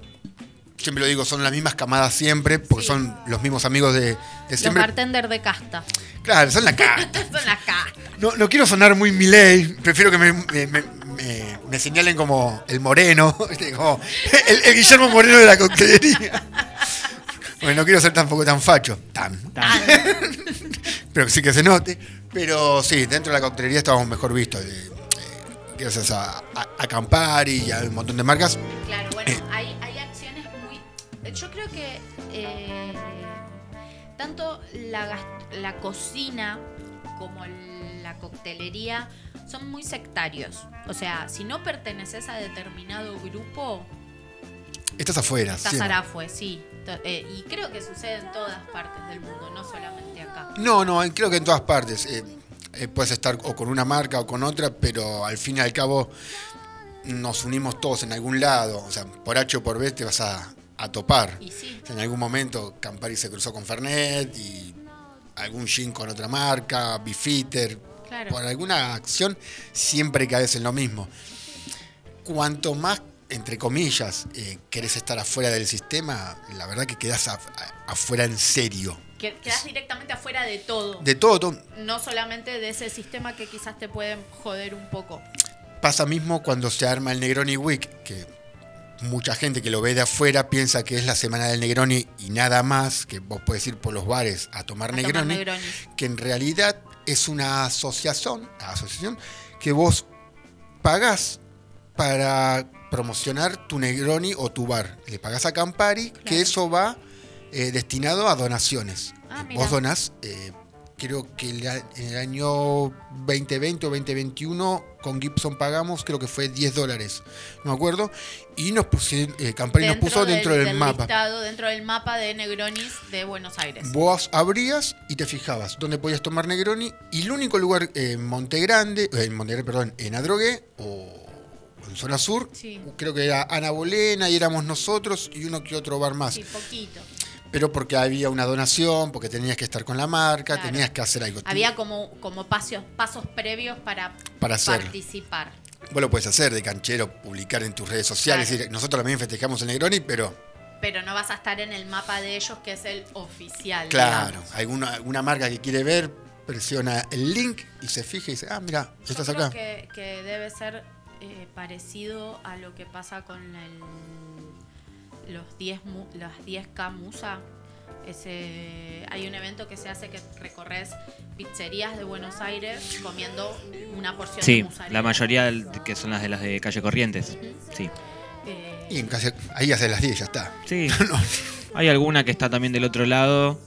siempre lo digo, son las mismas camadas siempre, porque Sí. son los mismos amigos de, de Los siempre. bartender de casta. Claro, son la casta. Son las castas. No, no quiero sonar muy miley, prefiero que me, me- me- señalen como el moreno, el, el Guillermo Moreno de la coctelería. Bueno, no quiero ser tampoco tan facho, tan, pero sí que se note. Pero sí, dentro de la coctelería estamos mejor vistos. eh, eh, gracias a, a, a Campari y a un montón de marcas. Claro, bueno, hay, hay acciones muy. Yo creo que eh, tanto la, la cocina como la coctelería son muy sectarios. O sea, si no perteneces a determinado grupo, Estás afuera. estás siempre. arafue, sí. Eh, y creo que sucede en todas partes del mundo, no solamente acá. No, no, creo que en todas partes. eh, eh, puedes estar o con una marca o con otra, pero al fin y al cabo nos unimos todos en algún lado. O sea, por H o por B te vas a, a topar. Y sí. O sea, en algún momento Campari se cruzó con Fernet y algún gin con otra marca, Bifitter. Claro. Por alguna acción siempre caes en lo mismo. Cuanto más, entre comillas, eh, querés estar afuera del sistema, la verdad que quedás afuera en serio. Que- Quedas directamente afuera de todo. De todo, todo. No solamente de ese sistema que quizás te pueden joder un poco. Pasa mismo cuando se arma el Negroni Week, que mucha gente que lo ve de afuera piensa que es la semana del Negroni y nada más, que vos podés ir por los bares a tomar A tomar Negroni, Negroni. que en realidad es una asociación, asociación que vos pagás para promocionar tu Negroni o tu bar. Le pagás a Campari, que eso va eh, destinado a donaciones. Ah, mira. vos donás, eh, creo que en el año 2020 o 2021 con Gibson pagamos, creo que fue 10 dólares, no me acuerdo, y nos pusieron, eh, Campari nos puso dentro del, mapa. listado, dentro del mapa de Negronis de Buenos Aires. Vos abrías y te fijabas dónde podías tomar Negroni y el único lugar en Monte Grande, eh, en Monte Grande, perdón, en Adrogué o en zona sur, Sí. creo que era Ana Bolena y éramos nosotros y uno que otro bar más. Sí, poquito. Pero porque había una donación, porque tenías que estar con la marca, Claro. tenías que hacer algo. Había como, como pasos, pasos previos para, Para hacer. participar. Vos lo puedes hacer de canchero, publicar en tus redes sociales. Claro. decir, nosotros también festejamos el Negroni, pero Pero no vas a estar en el mapa de ellos, que es el oficial. claro, alguna, alguna marca que quiere ver, presiona el link y se fija y dice, ah, mira, Yo estás creo acá. Que, que debe ser eh, parecido a lo que pasa con el- los 10 mu- las 10K Musa. Ese, hay un evento que se hace que recorres pizzerías de Buenos Aires comiendo una porción de Sí, mozzarella. la mayoría del- que son las de las de calle Corrientes. Sí. Eh, Y en casa, ahí hace las 10, ya está. Sí. Hay alguna que está también del otro lado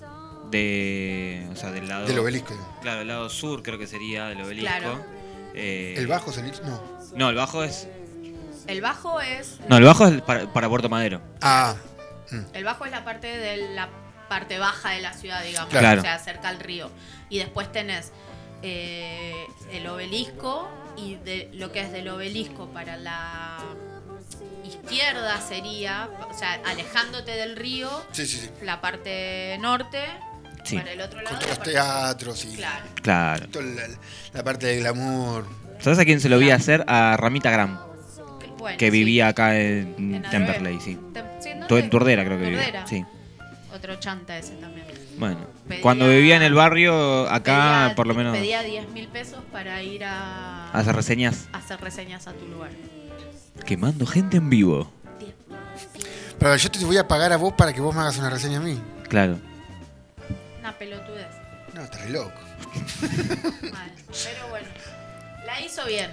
de, o sea, del lado Del obelisco. Claro, del lado sur creo que sería del obelisco. Claro. Eh, ¿El bajo es el No. No, el bajo es el bajo es No, el bajo es para, para Puerto Madero. Ah, el bajo es la parte de la parte baja de la ciudad, digamos, Claro. o sea, cerca al río. Y después tenés eh, el obelisco y de lo que es del obelisco para la izquierda sería, o sea, alejándote del río, sí, sí, sí. la parte norte, Sí. para el otro lado. Con la los parte- teatros y Claro. Claro. la, la parte del glamour. ¿Sabes a quién se lo vi hacer? A Ramita Gram, Bueno, que sí. vivía acá en, En Temperley, sí. Tem- En Turdera creo que Turdera. vivía. Sí. Otro chanta ese también. Bueno, Pedía- cuando vivía en el barrio, acá Pedía- por lo menos Pedía 10 mil pesos para ir a, hacer reseñas. a hacer reseñas a tu lugar. Quemando gente en vivo. Pero yo te voy a pagar a vos para que vos me hagas una reseña a mí. Claro. Una pelotudez. No, estás loco. Mal. Pero bueno, la hizo bien.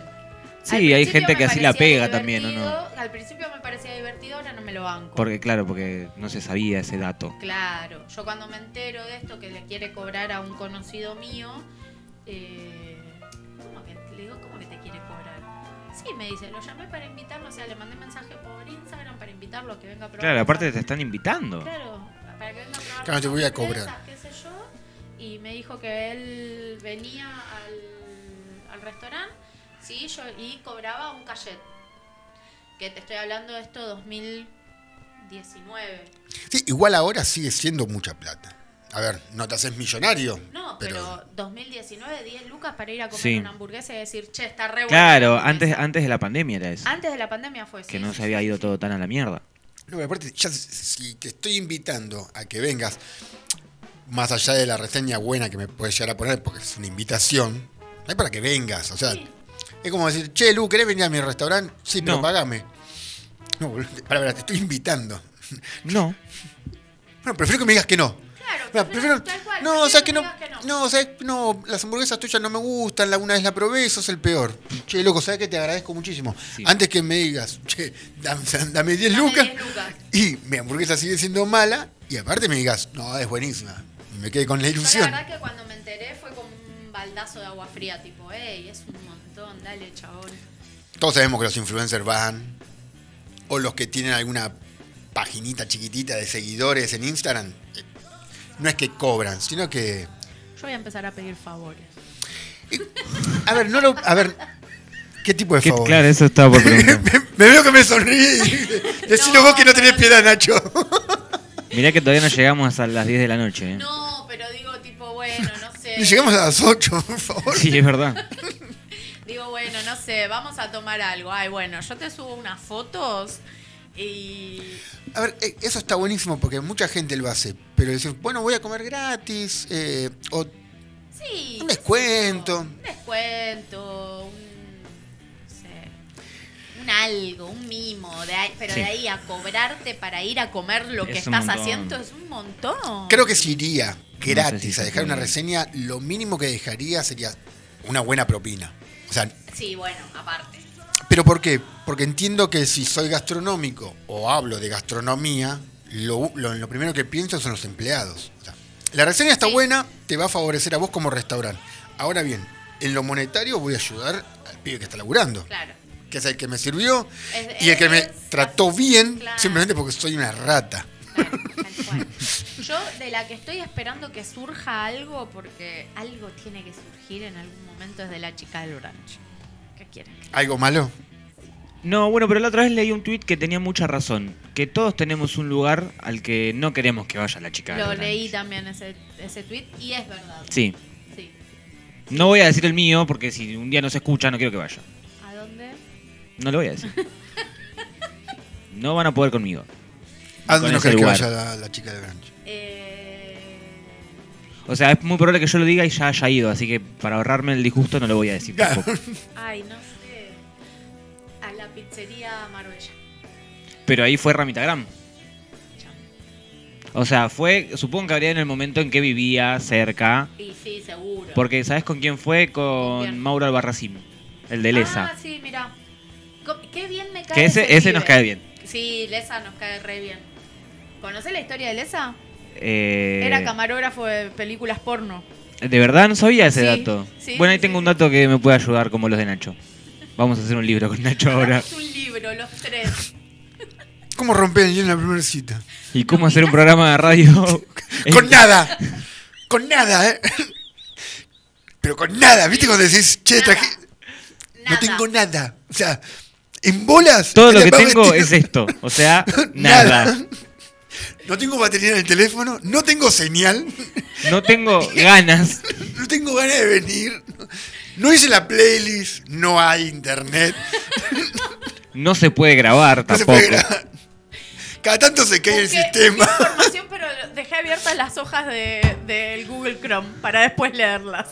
Sí, hay gente que así la pega también, ¿o no? Al principio me parecía divertido, ahora no me lo banco. Porque claro, porque no se sabía ese dato. Claro, yo cuando me entero de esto que le quiere cobrar a un conocido mío, eh, ¿cómo que, le digo, ¿cómo que te quiere cobrar? Sí, me dice, lo llamé para invitarlo, o sea, le mandé mensaje por Instagram para invitarlo a que venga a probar. Claro, aparte te están invitando. Claro, para que venga a probar Claro, te voy a cobrar. frescas, qué sé yo, y me dijo que él venía al, al restaurante, sí, yo, y cobraba un cachet. Que te estoy hablando de esto 2019. Sí, igual ahora sigue siendo mucha plata. A ver, no te haces millonario. No, pero, 2019, 10 lucas para ir a comer Sí. una hamburguesa y decir, che, está re buena Claro, la hamburguesa". antes, antes de la pandemia era eso. Antes de la pandemia fue Que sí, no sí, se había sí, ido sí. todo tan a la mierda. No, pero aparte, ya si te estoy invitando a que vengas, más allá de la reseña buena que me puedes llegar a poner, porque es una invitación, es para que vengas. O sea, es como decir, che, Lu, ¿querés venir a mi restaurante? Sí, pero No. pagame. No, para, para, te estoy invitando. No. Bueno, prefiero que me digas que no. Claro, Mira, prefiero- prefiero, tal cual, no, o sea que no, que no, o sea, no, las hamburguesas tuyas no me gustan, la una vez la probé, sos el peor. Che, loco, ¿sabes que te agradezco muchísimo? Sí. Antes que me digas, che, dame, dame 10 Dame lucas, 10 lucas. y mi hamburguesa sigue siendo mala, y aparte me digas, no, es buenísima. Y me quedé con la Yo la ilusión. verdad que cuando me enteré fue baldazo de agua fría, tipo, ey, es un montón, dale, chabón. Todos sabemos que los influencers van, o los que tienen alguna paginita chiquitita de seguidores en Instagram, no es que cobran, sino que Yo voy a empezar a pedir favores. A ver, no lo. A ver. ¿Qué tipo de ¿Qué- favor? claro, eso estaba por preguntar. me, me veo que me sonríe. Decilo No, vos que no tenés piedad, Nacho. Mirá que todavía no llegamos a las 10 de la noche. ¿eh? No, llegamos a las 8, por favor. Sí, es verdad. Digo, bueno, no sé, vamos a tomar algo. Ay, bueno, yo te subo unas fotos y. A ver, eh, eso está buenísimo porque mucha gente lo hace. Pero decir, bueno, voy a comer gratis. eh, o Sí. Un descuento. Un descuento, un. No sé. Un algo, un mimo, de ahí- pero Sí. de ahí a cobrarte para ir a comer lo que Es estás montón. haciendo es un montón. Creo que si iría gratis si a dejar una reseña, lo mínimo que dejaría sería una buena propina. O sea, Sí, bueno, aparte. ¿pero por qué? Porque entiendo que si soy gastronómico o hablo de gastronomía, lo, lo- lo primero que pienso son los empleados. O sea, la reseña está Sí. buena, te va a favorecer a vos como restaurante. Ahora bien, en lo monetario voy a ayudar al pibe que está laburando. Claro. que es el que me sirvió Es- y el que me es- trató bien Claro. simplemente porque soy una rata. Cual. Yo de la que estoy esperando que surja algo, porque algo tiene que surgir en algún momento, es de la chica del brunch. ¿Qué quieren? ¿Algo malo? No, bueno, pero la otra vez leí un tuit que tenía mucha razón. Que todos tenemos un lugar al que no queremos que vaya la chica. del Lo brunch. leí también ese, ese tweet y es verdad. Sí. Sí. No voy a decir el mío porque si un día no se escucha no quiero que vaya. ¿A dónde? No lo voy a decir. No van a poder conmigo. ¿A dónde no crees que lugar. vaya la, la chica de Branch? Eh, O sea, es muy probable que yo lo diga y ya haya ido, así que para ahorrarme el disgusto no lo voy a decir Claro. tampoco. ay, no sé. A la pizzería Marbella. Pero ahí fue Ramitagram. O sea, fue, supongo que habría en el momento en que vivía cerca. Y sí, seguro. Porque, ¿sabes con quién fue? Con quién? Mauro Albarracín, el de Lesa. Ah, sí, mira. Qué bien me cae que ese, ese ese nos cae bien. Sí, Lesa nos cae re bien. ¿Conoces la historia de Lesa? Eh, Era camarógrafo de películas porno. De verdad no sabía ese Sí, dato. sí, bueno, ahí sí, tengo un dato que me puede ayudar como los de Nacho. Vamos a hacer un libro con Nacho ahora. Es un libro, los tres. ¿Cómo romper el hielo en la primera cita? ¿Y cómo hacer un programa de radio? Con nada. Con nada, ¿eh? Pero con nada. ¿Viste cuando decís, che, Nada. traje... No Nada. tengo nada. O sea, en bolas. Todo lo que tengo es esto. O sea, nada. No tengo batería en el teléfono, no tengo señal, No tengo ganas. no tengo ganas de venir. No hice la playlist, no hay internet, No se puede grabar no se tampoco. puede grabar. Cada tanto se cae el sistema. información, pero dejé abiertas las hojas de- del Google Chrome para después leerlas.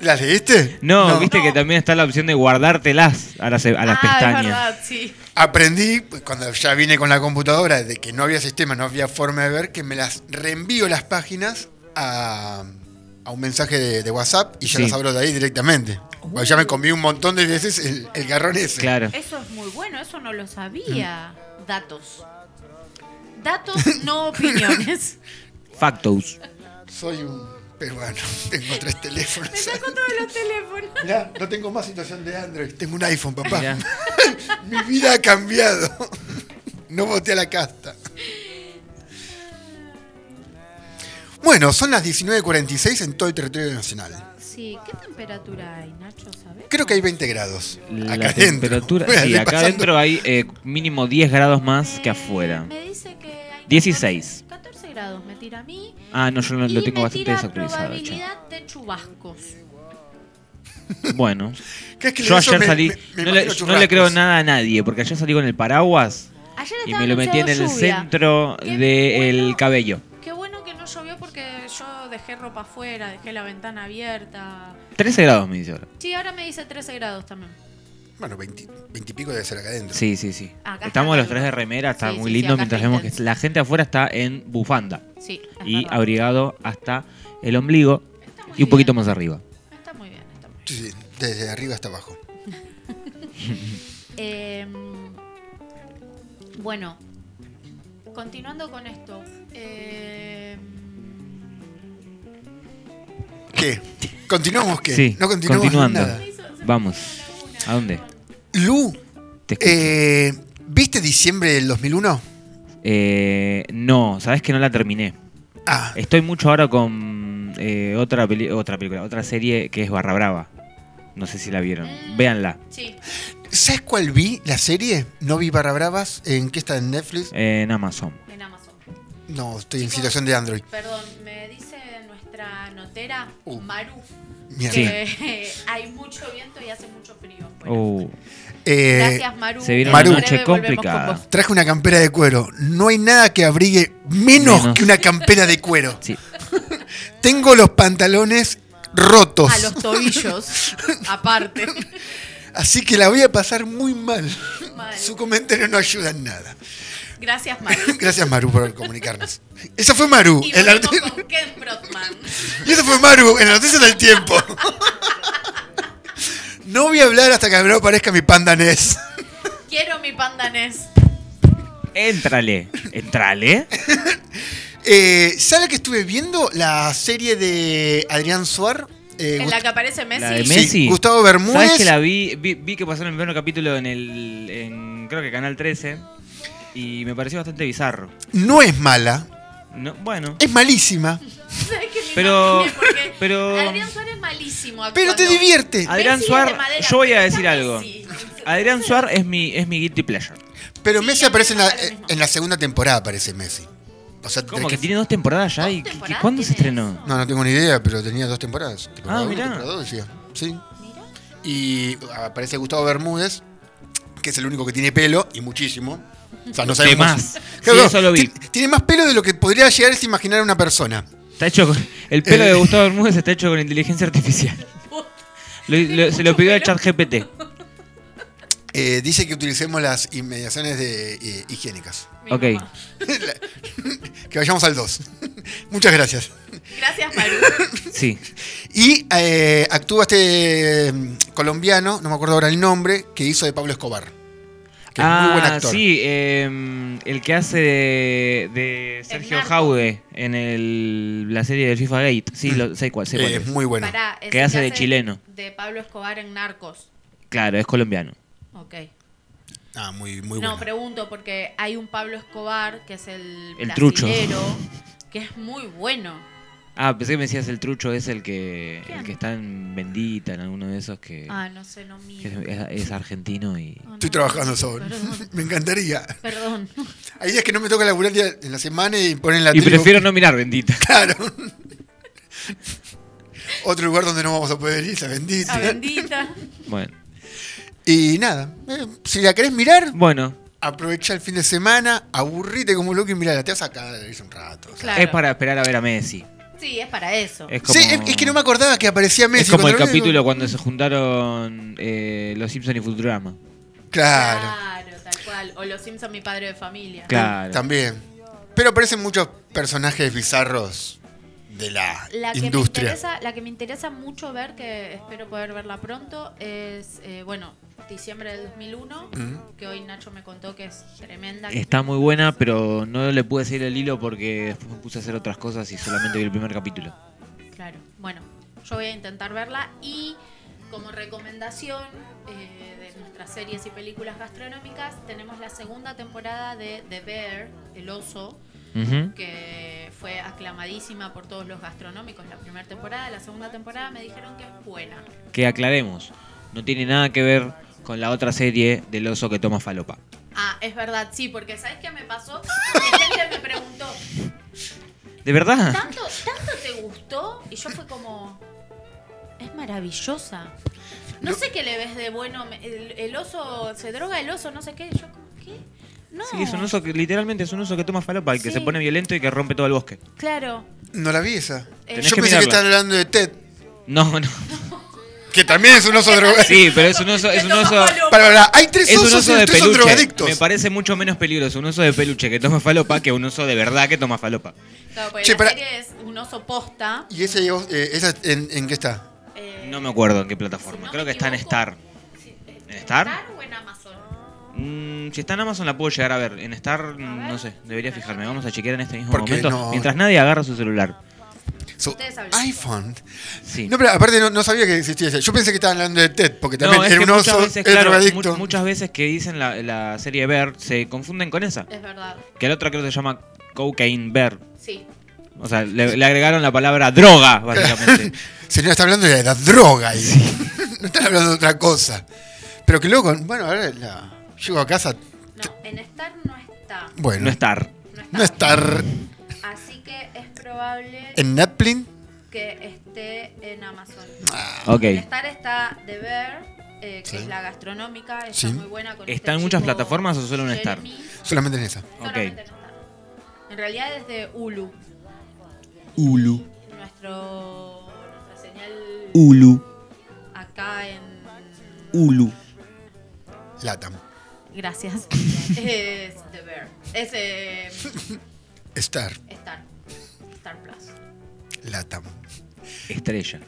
¿Las leíste? No, viste No. que también está la opción de guardártelas a las, a las ah, es pestañas. verdad, sí. Aprendí, pues, cuando ya vine con la computadora, de que no había sistema, no había forma de ver, que me las reenvío las páginas a, a un mensaje de, de WhatsApp y ya Sí. las abro de ahí directamente. Porque ya me comí un montón de veces el, el garrón ese. Claro. Eso es muy bueno, eso no lo sabía. Datos. Datos, no opiniones. Factos. Soy un peruano, tengo tres teléfonos. Me saco todos los teléfonos. Mirá, no tengo más situación de Android, tengo un iPhone, papá. Mirá. Mi vida ha cambiado. No voté a la casta. Bueno, son las 19.46 en todo el territorio nacional. Sí, ¿qué temperatura hay, Nacho? ¿Sabes? Creo que hay 20 grados. La acá adentro. temperatura. Bueno, Sí, acá adentro hay eh, mínimo 10 grados más que afuera. Me dice que hay 16. 14, 14 grados me tira a mí. Ah, no, yo lo, lo tengo me bastante tira desactualizado. che. probabilidad de chubascos. Bueno, ¿Crees que yo ayer me- salí. me- me no, le, no le creo nada a nadie, porque ayer salí con el paraguas Ayer y me lo metí en el lluvia. centro Qué del bueno. cabello. Qué bueno que no llovió porque yo dejé ropa afuera, dejé la ventana abierta. 13 grados me dice ahora. Sí, ahora me dice 13 grados también. Bueno, 20, 20 y pico debe ser acá adentro. Sí, sí, sí. Acá Estamos los tres de remera, está Sí, muy sí, lindo, mientras vemos que la gente afuera está en bufanda Sí, y verdad. abrigado hasta el ombligo y un poquito bien. más arriba. Está muy bien, está muy bien. Sí, sí, desde arriba hasta abajo. Eh, bueno, continuando con esto. eh, ¿Qué? ¿Continuamos qué? Sí, no continuamos continuando. nada. Vamos. ¿A dónde? Lu, Te escucho. eh, ¿viste diciembre del 2001? Eh, no, sabes que no la terminé. Ah, Estoy mucho ahora con eh, otra, peli- otra película, otra serie que es Barra Brava. No sé si la vieron. Mm. Véanla. sí, ¿sabes cuál vi? ¿La serie? No vi Barra Bravas. ¿En qué está? ¿En Netflix? En Amazon. en Amazon. No, estoy en Chicos, situación de Android. Perdón, me dice nuestra notera, Uh. Maru. Que hay mucho viento y hace mucho frío. Uh, Eh, Gracias, Maru. se viene una noche complicada. Traje una campera de cuero. No hay nada que abrigue menos, Menos. que una campera de cuero. sí. Tengo los pantalones rotos. A los tobillos, aparte. Así que la voy a pasar muy mal. Mal. Su comentario no ayuda en nada. Gracias, Maru. Gracias, Maru, por comunicarnos. Eso fue Maru. Y en la- con Ken Brockman. Y eso fue Maru en la noticia del tiempo. No voy a hablar hasta que me aparezca mi panda Ness. Quiero mi pandanés. Éntrale, entrale. Eh, ¿Sabe que estuve viendo la serie de Adrián Suar? Eh, En la que aparece Messi. La de Sí, Messi. Gustavo Bermúdez. ¿Sabes que la vi, vi? vi que pasaron el primer capítulo en el. En, creo que Canal 13. Y me pareció bastante bizarro. no es mala, No, bueno. es malísima, ¿Sabes que me Pero- imaginé? Porque pero- Adrián Suárez es malísimo pero te actuando. divierte. Adrián Messi es Suar, de madera, yo voy a pero decir está algo. Messi. Adrián Suar es mi, es mi guilty pleasure. Pero Sí, Messi a mí aparece en me la, parece lo mismo. en la segunda temporada, aparece Messi. O sea, ¿Cómo tenés que tiene dos temporadas ya? ¿Dos ¿Y qué- temporadas ¿Cuándo se tiene estrenó? eso? No, no tengo ni idea, pero tenía dos temporadas. Temporada Ah, uno, mirá. temporada dos, decía. Sí. Mira. Y aparece Gustavo Bermúdez, que es el único que tiene pelo, y muchísimo. O sea, no De sabemos. más. Claro, Sí, eso lo vi. ti- Tiene más pelo de lo que podría llegar a imaginar una persona. Está hecho con- el pelo Eh. de Gustavo Bermúdez está hecho con inteligencia artificial. Lo- lo- se lo pidió al chat GPT. Eh, dice que utilicemos las inmediaciones de, eh, higiénicas. Mi Ok. Que vayamos al 2. Muchas gracias. Gracias, Maru. Sí. Y eh, actúa este mm, colombiano, no me acuerdo ahora el nombre, que hizo de Pablo Escobar. Que es muy buen Ah, actor. sí, eh, el que hace de, de Sergio. Jaude en el, la serie del FIFA Gate. Sí, lo, sé cuál, sé cuál Eh, es. es muy bueno. Pará, es Que hace de chileno. De Pablo Escobar en Narcos. Claro, es colombiano. Ok. Ah, muy, muy no, bueno. pregunto porque hay un Pablo Escobar que es el, El trucho. brasilero, que es muy bueno. Ah, pensé que me decías el trucho es el que, el que está en Bendita, en alguno de esos que, Ah, no sé, no miro. es, es argentino y... Oh, Estoy trabajando sobre. Perdón. Me encantaría. Perdón. Hay días que no me toca laburar día- en la semana y ponen la Y prefiero no mirar Bendita. Claro. Otro lugar donde no vamos a poder ir, la bendita. A bendita. Bueno, Y nada, eh, si la querés mirar, bueno aprovecha el fin de semana, aburrite como loco y mirala, te vas a cagar un rato. o sea. Claro. es para esperar a ver a Messi. Sí, es para eso. Es como, Sí, es, es que no me acordaba que aparecía Messi. es como el capítulo digo, cuando se juntaron eh, los Simpson y Futurama. Claro, Claro, tal cual. O Los Simpson, mi padre de familia. Claro. también. Pero aparecen muchos personajes bizarros de la, La que, me industria. interesa, la que me interesa mucho ver, que espero poder verla pronto, es, eh, bueno, diciembre del 2001, Mm. que hoy Nacho me contó que es tremenda. Está muy buena, pero no le pude seguir el hilo porque después me puse a hacer otras cosas y solamente vi el primer capítulo. Claro, bueno, yo voy a intentar verla y como recomendación eh, de nuestras series y películas gastronómicas tenemos la segunda temporada de The Bear, El Oso, Que fue aclamadísima por todos los gastronómicos la primera temporada. La segunda temporada me dijeron que es buena. Que aclaremos, no tiene nada que ver con la otra serie del oso que toma falopa. Ah, es verdad, sí, porque ¿sabes qué me pasó? Que gente me preguntó, ¿De verdad? ¿tanto, ¿tanto te gustó? Y yo fue como, es maravillosa. No sé qué le ves de bueno, el, el oso, se droga el oso, no sé qué. Yo como, ¿qué? No. Sí, es un oso que literalmente es un oso que toma falopa, el que Sí. se pone violento y que rompe todo el bosque. Claro. No la vi esa. Eh, Tenés Yo que pensé que mirarla. estaban hablando de Ted, No, no. que también es un oso drogado. Sí, pero es un oso, es un oso. Para, para, hay tres es un osos oso y de los tres son peluche. drogadictos. Me parece mucho menos peligroso un oso de peluche que toma falopa que un oso de verdad que toma falopa. Claro, porque Che, la para- serie es un oso posta. ¿Y ese, eh, esa en, en qué está? eh, No me acuerdo en qué si plataforma. no Creo me que está en equivoco, Star. sí, eh, ¿En Star? Mm, si está en Amazon la puedo llegar a ver. En Star, no sé, debería fijarme. Vamos a chequear en este mismo Porque momento. no- Mientras nadie agarra su celular. Ustedes hablan. iPhone. Sí. No, pero aparte no, no sabía que existía ese. Yo pensé que estaban hablando de Ted, porque No, también es era un muchas oso, veces, era claro, drogadicto. mu- muchas veces que dicen la, la serie Bear se confunden con esa. Es verdad. Que la otra creo que se llama Cocaine Bear. Sí. O sea, le, le agregaron la palabra droga, básicamente. Señora, está hablando de la droga ahí. no están hablando de otra cosa. Pero que luego, bueno, ahora la, llego a casa. No, en Star no está. Bueno, No estar. No estar Así que es probable en Netflix. que esté en Amazon. Ok. En Star está The Bear, eh, que Sí. es la gastronómica, está Sí. muy buena con ¿Está este en muchas plataformas o solo en Star? Solamente en esa. Solamente Ok. en Star. En realidad es de Hulu. Hulu. Nuestro, nuestra señal Hulu. acá en Hulu. Latam. Gracias. es The Bear. Es eh, Star. Star. Star Plus. Latam. Estrella.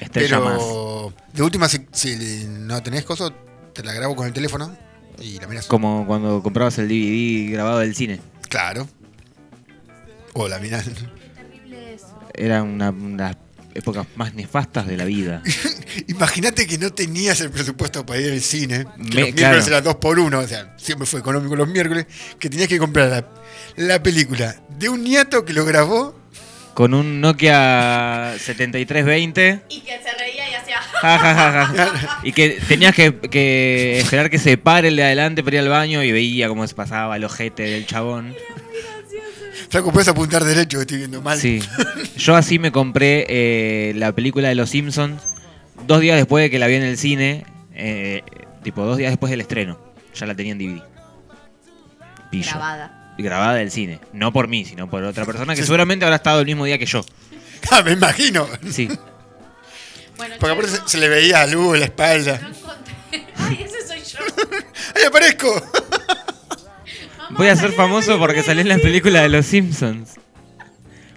Estrella más. De última, si, si no tenés coso, te la grabo con el teléfono y la miras. Como cuando comprabas el DVD grabado del cine. Claro. O la miras. Terrible eso. Era una, épocas más nefastas de la vida. Imagínate que no tenías el presupuesto para ir al cine. Que Me- los miércoles claro. era dos por uno. O sea, siempre fue económico los miércoles. Que tenías que comprar la, la película de un nieto que lo grabó. Con un Nokia 7320. Y que se reía y hacía. Ja, ja, ja, ja. Y que tenías que, que esperar que se pare el de adelante para ir al baño y veía cómo se pasaba el ojete del chabón. Flaco, puedes apuntar derecho, que estoy viendo mal. Sí. Yo así me compré eh, la película de Los Simpsons dos días después de que la vi en el cine. eh, tipo, dos días después del estreno. Ya la tenía en DVD. Pillo. Grabada. Grabada del cine. No por mí, sino por otra persona que seguramente habrá estado el mismo día que yo. Ah, me imagino. Sí. Bueno, Porque aparte se, se le veía a luz en la espalda. no encontré. Ay, ese soy yo. ¡Ahí aparezco! Voy a ser famoso porque salí en la película de Los Simpsons.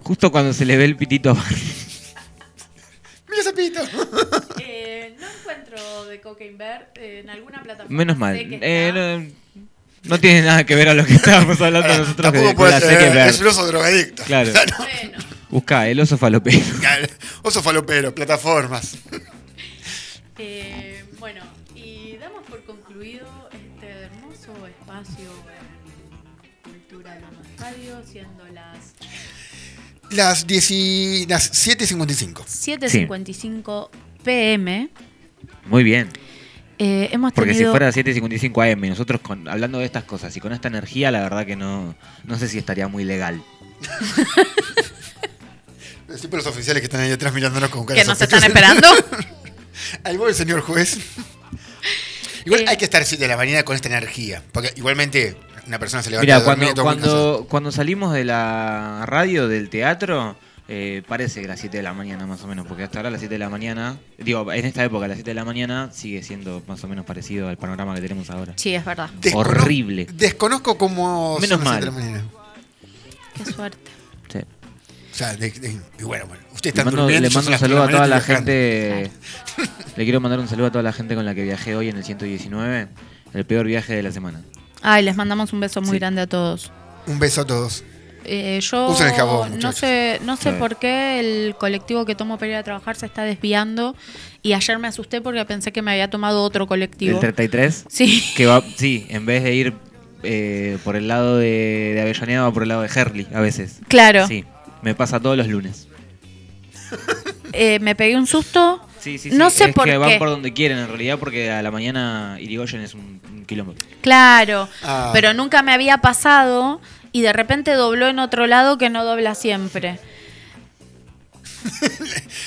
Justo cuando se le ve el pitito a. ¡Mira ese pito! Eh, no encuentro de Cocaine Bear eh, en alguna plataforma. Menos mal. Sé que Eh, no, no tiene nada que ver a lo que estábamos hablando Ahora, nosotros con puede la es un oso drogadicto. Claro. Bueno, Busca el oso falopero. Claro. Oso falopero, plataformas. eh, Las, 10 y- las 7.55. 7.55 pm. Muy bien. Eh, hemos Porque si fuera 7.55 AM y nosotros con, hablando de estas cosas y con esta energía, la verdad que no, no sé si estaría muy legal. Siempre los oficiales que están ahí atrás mirándonos con cara que nos están esperando. Ahí voy el señor juez. Igual Eh. hay que estar 7 de la mañana con esta energía. Porque igualmente una persona se levanta Mira, dormir cuando, cuando, cuando salimos de la radio, del teatro, eh, parece que las 7 de la mañana más o menos, porque hasta ahora las 7 de la mañana, digo, en esta época las 7 de la mañana sigue siendo más o menos parecido al panorama que tenemos ahora. Sí, es verdad. Descono- horrible. Desconozco cómo Menos son las 7 de mal. la mañana. Qué suerte. Sí. O sea, de- de- y bueno, bueno. Están mando, durmiendo. le mando un saludo a toda la gente. Le quiero mandar un saludo a toda la gente con la que viajé hoy en el 119. El peor viaje de la semana. Ay, les mandamos un beso muy Sí. grande a todos. Un beso a todos. Eh, yo Usen el jabón, no muchachos. sé, no sé Sí. por qué el colectivo que tomo para ir a trabajar se está desviando y ayer me asusté porque pensé que me había tomado otro colectivo. El 33. Sí. Que va, sí, en vez de ir eh, por el lado de, de Avellaneda, va por el lado de Herley a veces. Claro. Sí, me pasa todos los lunes. Eh, me pegué un susto. Sí, sí, sí. No sé es por que van qué. por donde quieren en realidad porque a la mañana Irigoyen es un, un kilómetro. Claro. Ah. Pero nunca me había pasado y de repente dobló en otro lado que no dobla siempre.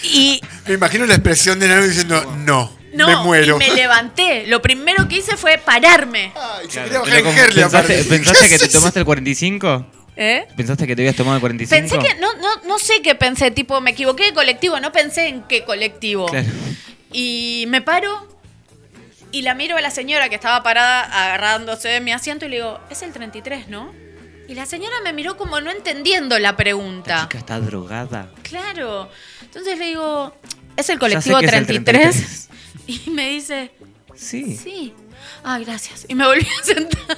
Y Me imagino la expresión de Nano diciendo, no, no, me muero. y me levanté. Lo primero que hice fue pararme. Ay, se Claro, quería bajar. ¿Pensaste, pensaste ¿Qué que te tomaste el 45? ¿Eh? ¿Pensaste que te habías tomado el 45? Pensé que, no, no, no sé qué pensé, tipo, me equivoqué de colectivo, no pensé en qué colectivo. Claro. Y me paro y la miro a la señora que estaba parada agarrándose de mi asiento y le digo, es el 33, ¿no? Y la señora me miró como no entendiendo la La pregunta. chica está drogada. Claro. Entonces le digo, ¿es el colectivo sé que es el 33? Y me dice, Sí. sí. Ah, gracias. Y me volví a sentar.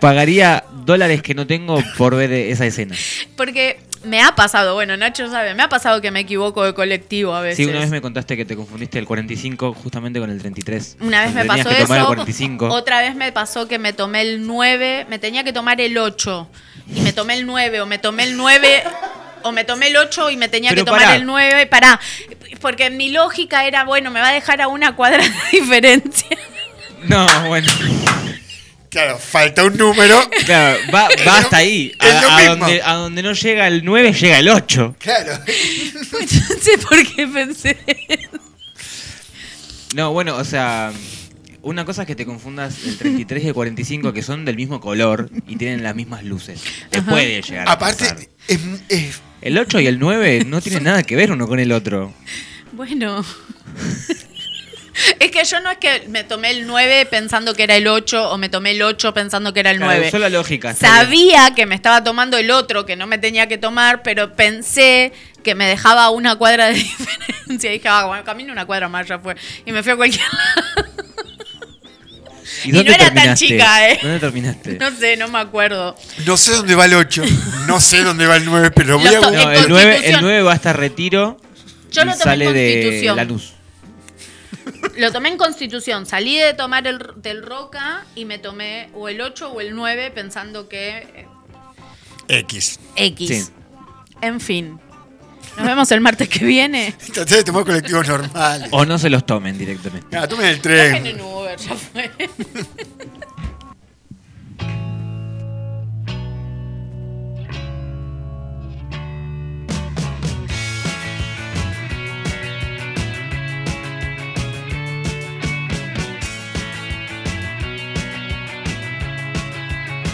Pagaría dólares que no tengo por ver esa escena. Porque me ha pasado, bueno, Nacho sabe, me ha pasado que me equivoco de colectivo a veces. Sí, una vez me contaste que te confundiste el 45 justamente con el 33. Una vez me pasó que tomar el eso. 45. Otra vez me pasó que me tomé el 9, me tenía que tomar el 8 y me tomé el 9 o me tomé el 9 o me tomé el 8 y me tenía Pero que tomar pará. el 9, pará, porque mi lógica era, bueno, me va a dejar a una cuadra de diferencia. No, bueno. Claro, falta un número. Claro, va, va hasta ahí. A, a donde, a donde no llega el 9, llega el 8. Claro. No sé por qué pensé. No, bueno, o sea, una cosa es que te confundas el 33 y el 45, que son del mismo color y tienen las mismas luces. Te Ajá. puede llegar a pasar. Aparte, es, es- El 8 y el 9 no tienen nada que ver uno con el otro. Bueno, Es que yo no es que me tomé el 9 pensando que era el 8 o me tomé el 8 pensando que era el Claro, 9. usó la lógica. está bien. Sabía que me estaba tomando el otro que no me tenía que tomar, pero pensé que me dejaba una cuadra de diferencia. Y dije, ah, bueno, camino una cuadra más, ya fue. Y me fui a cualquier lado. ¿Y y no era tan chica, ¿eh? ¿Dónde terminaste? No sé, no me acuerdo. No sé dónde va el 8, no sé dónde va el 9, pero voy a. No, el 9, el Constitución. 9 va hasta retiro Yo y lo tomé sale en de Constitución. la luz. Lo tomé en Constitución. Salí de tomar el del Roca y me tomé o el 8 o el 9 pensando que eh, X. X. Sí. En fin. Nos vemos el martes que viene. Traté de tomar colectivos normales. O no se los tomen directamente. Ah, tomen el Bajen tren. en Uber, ya fue.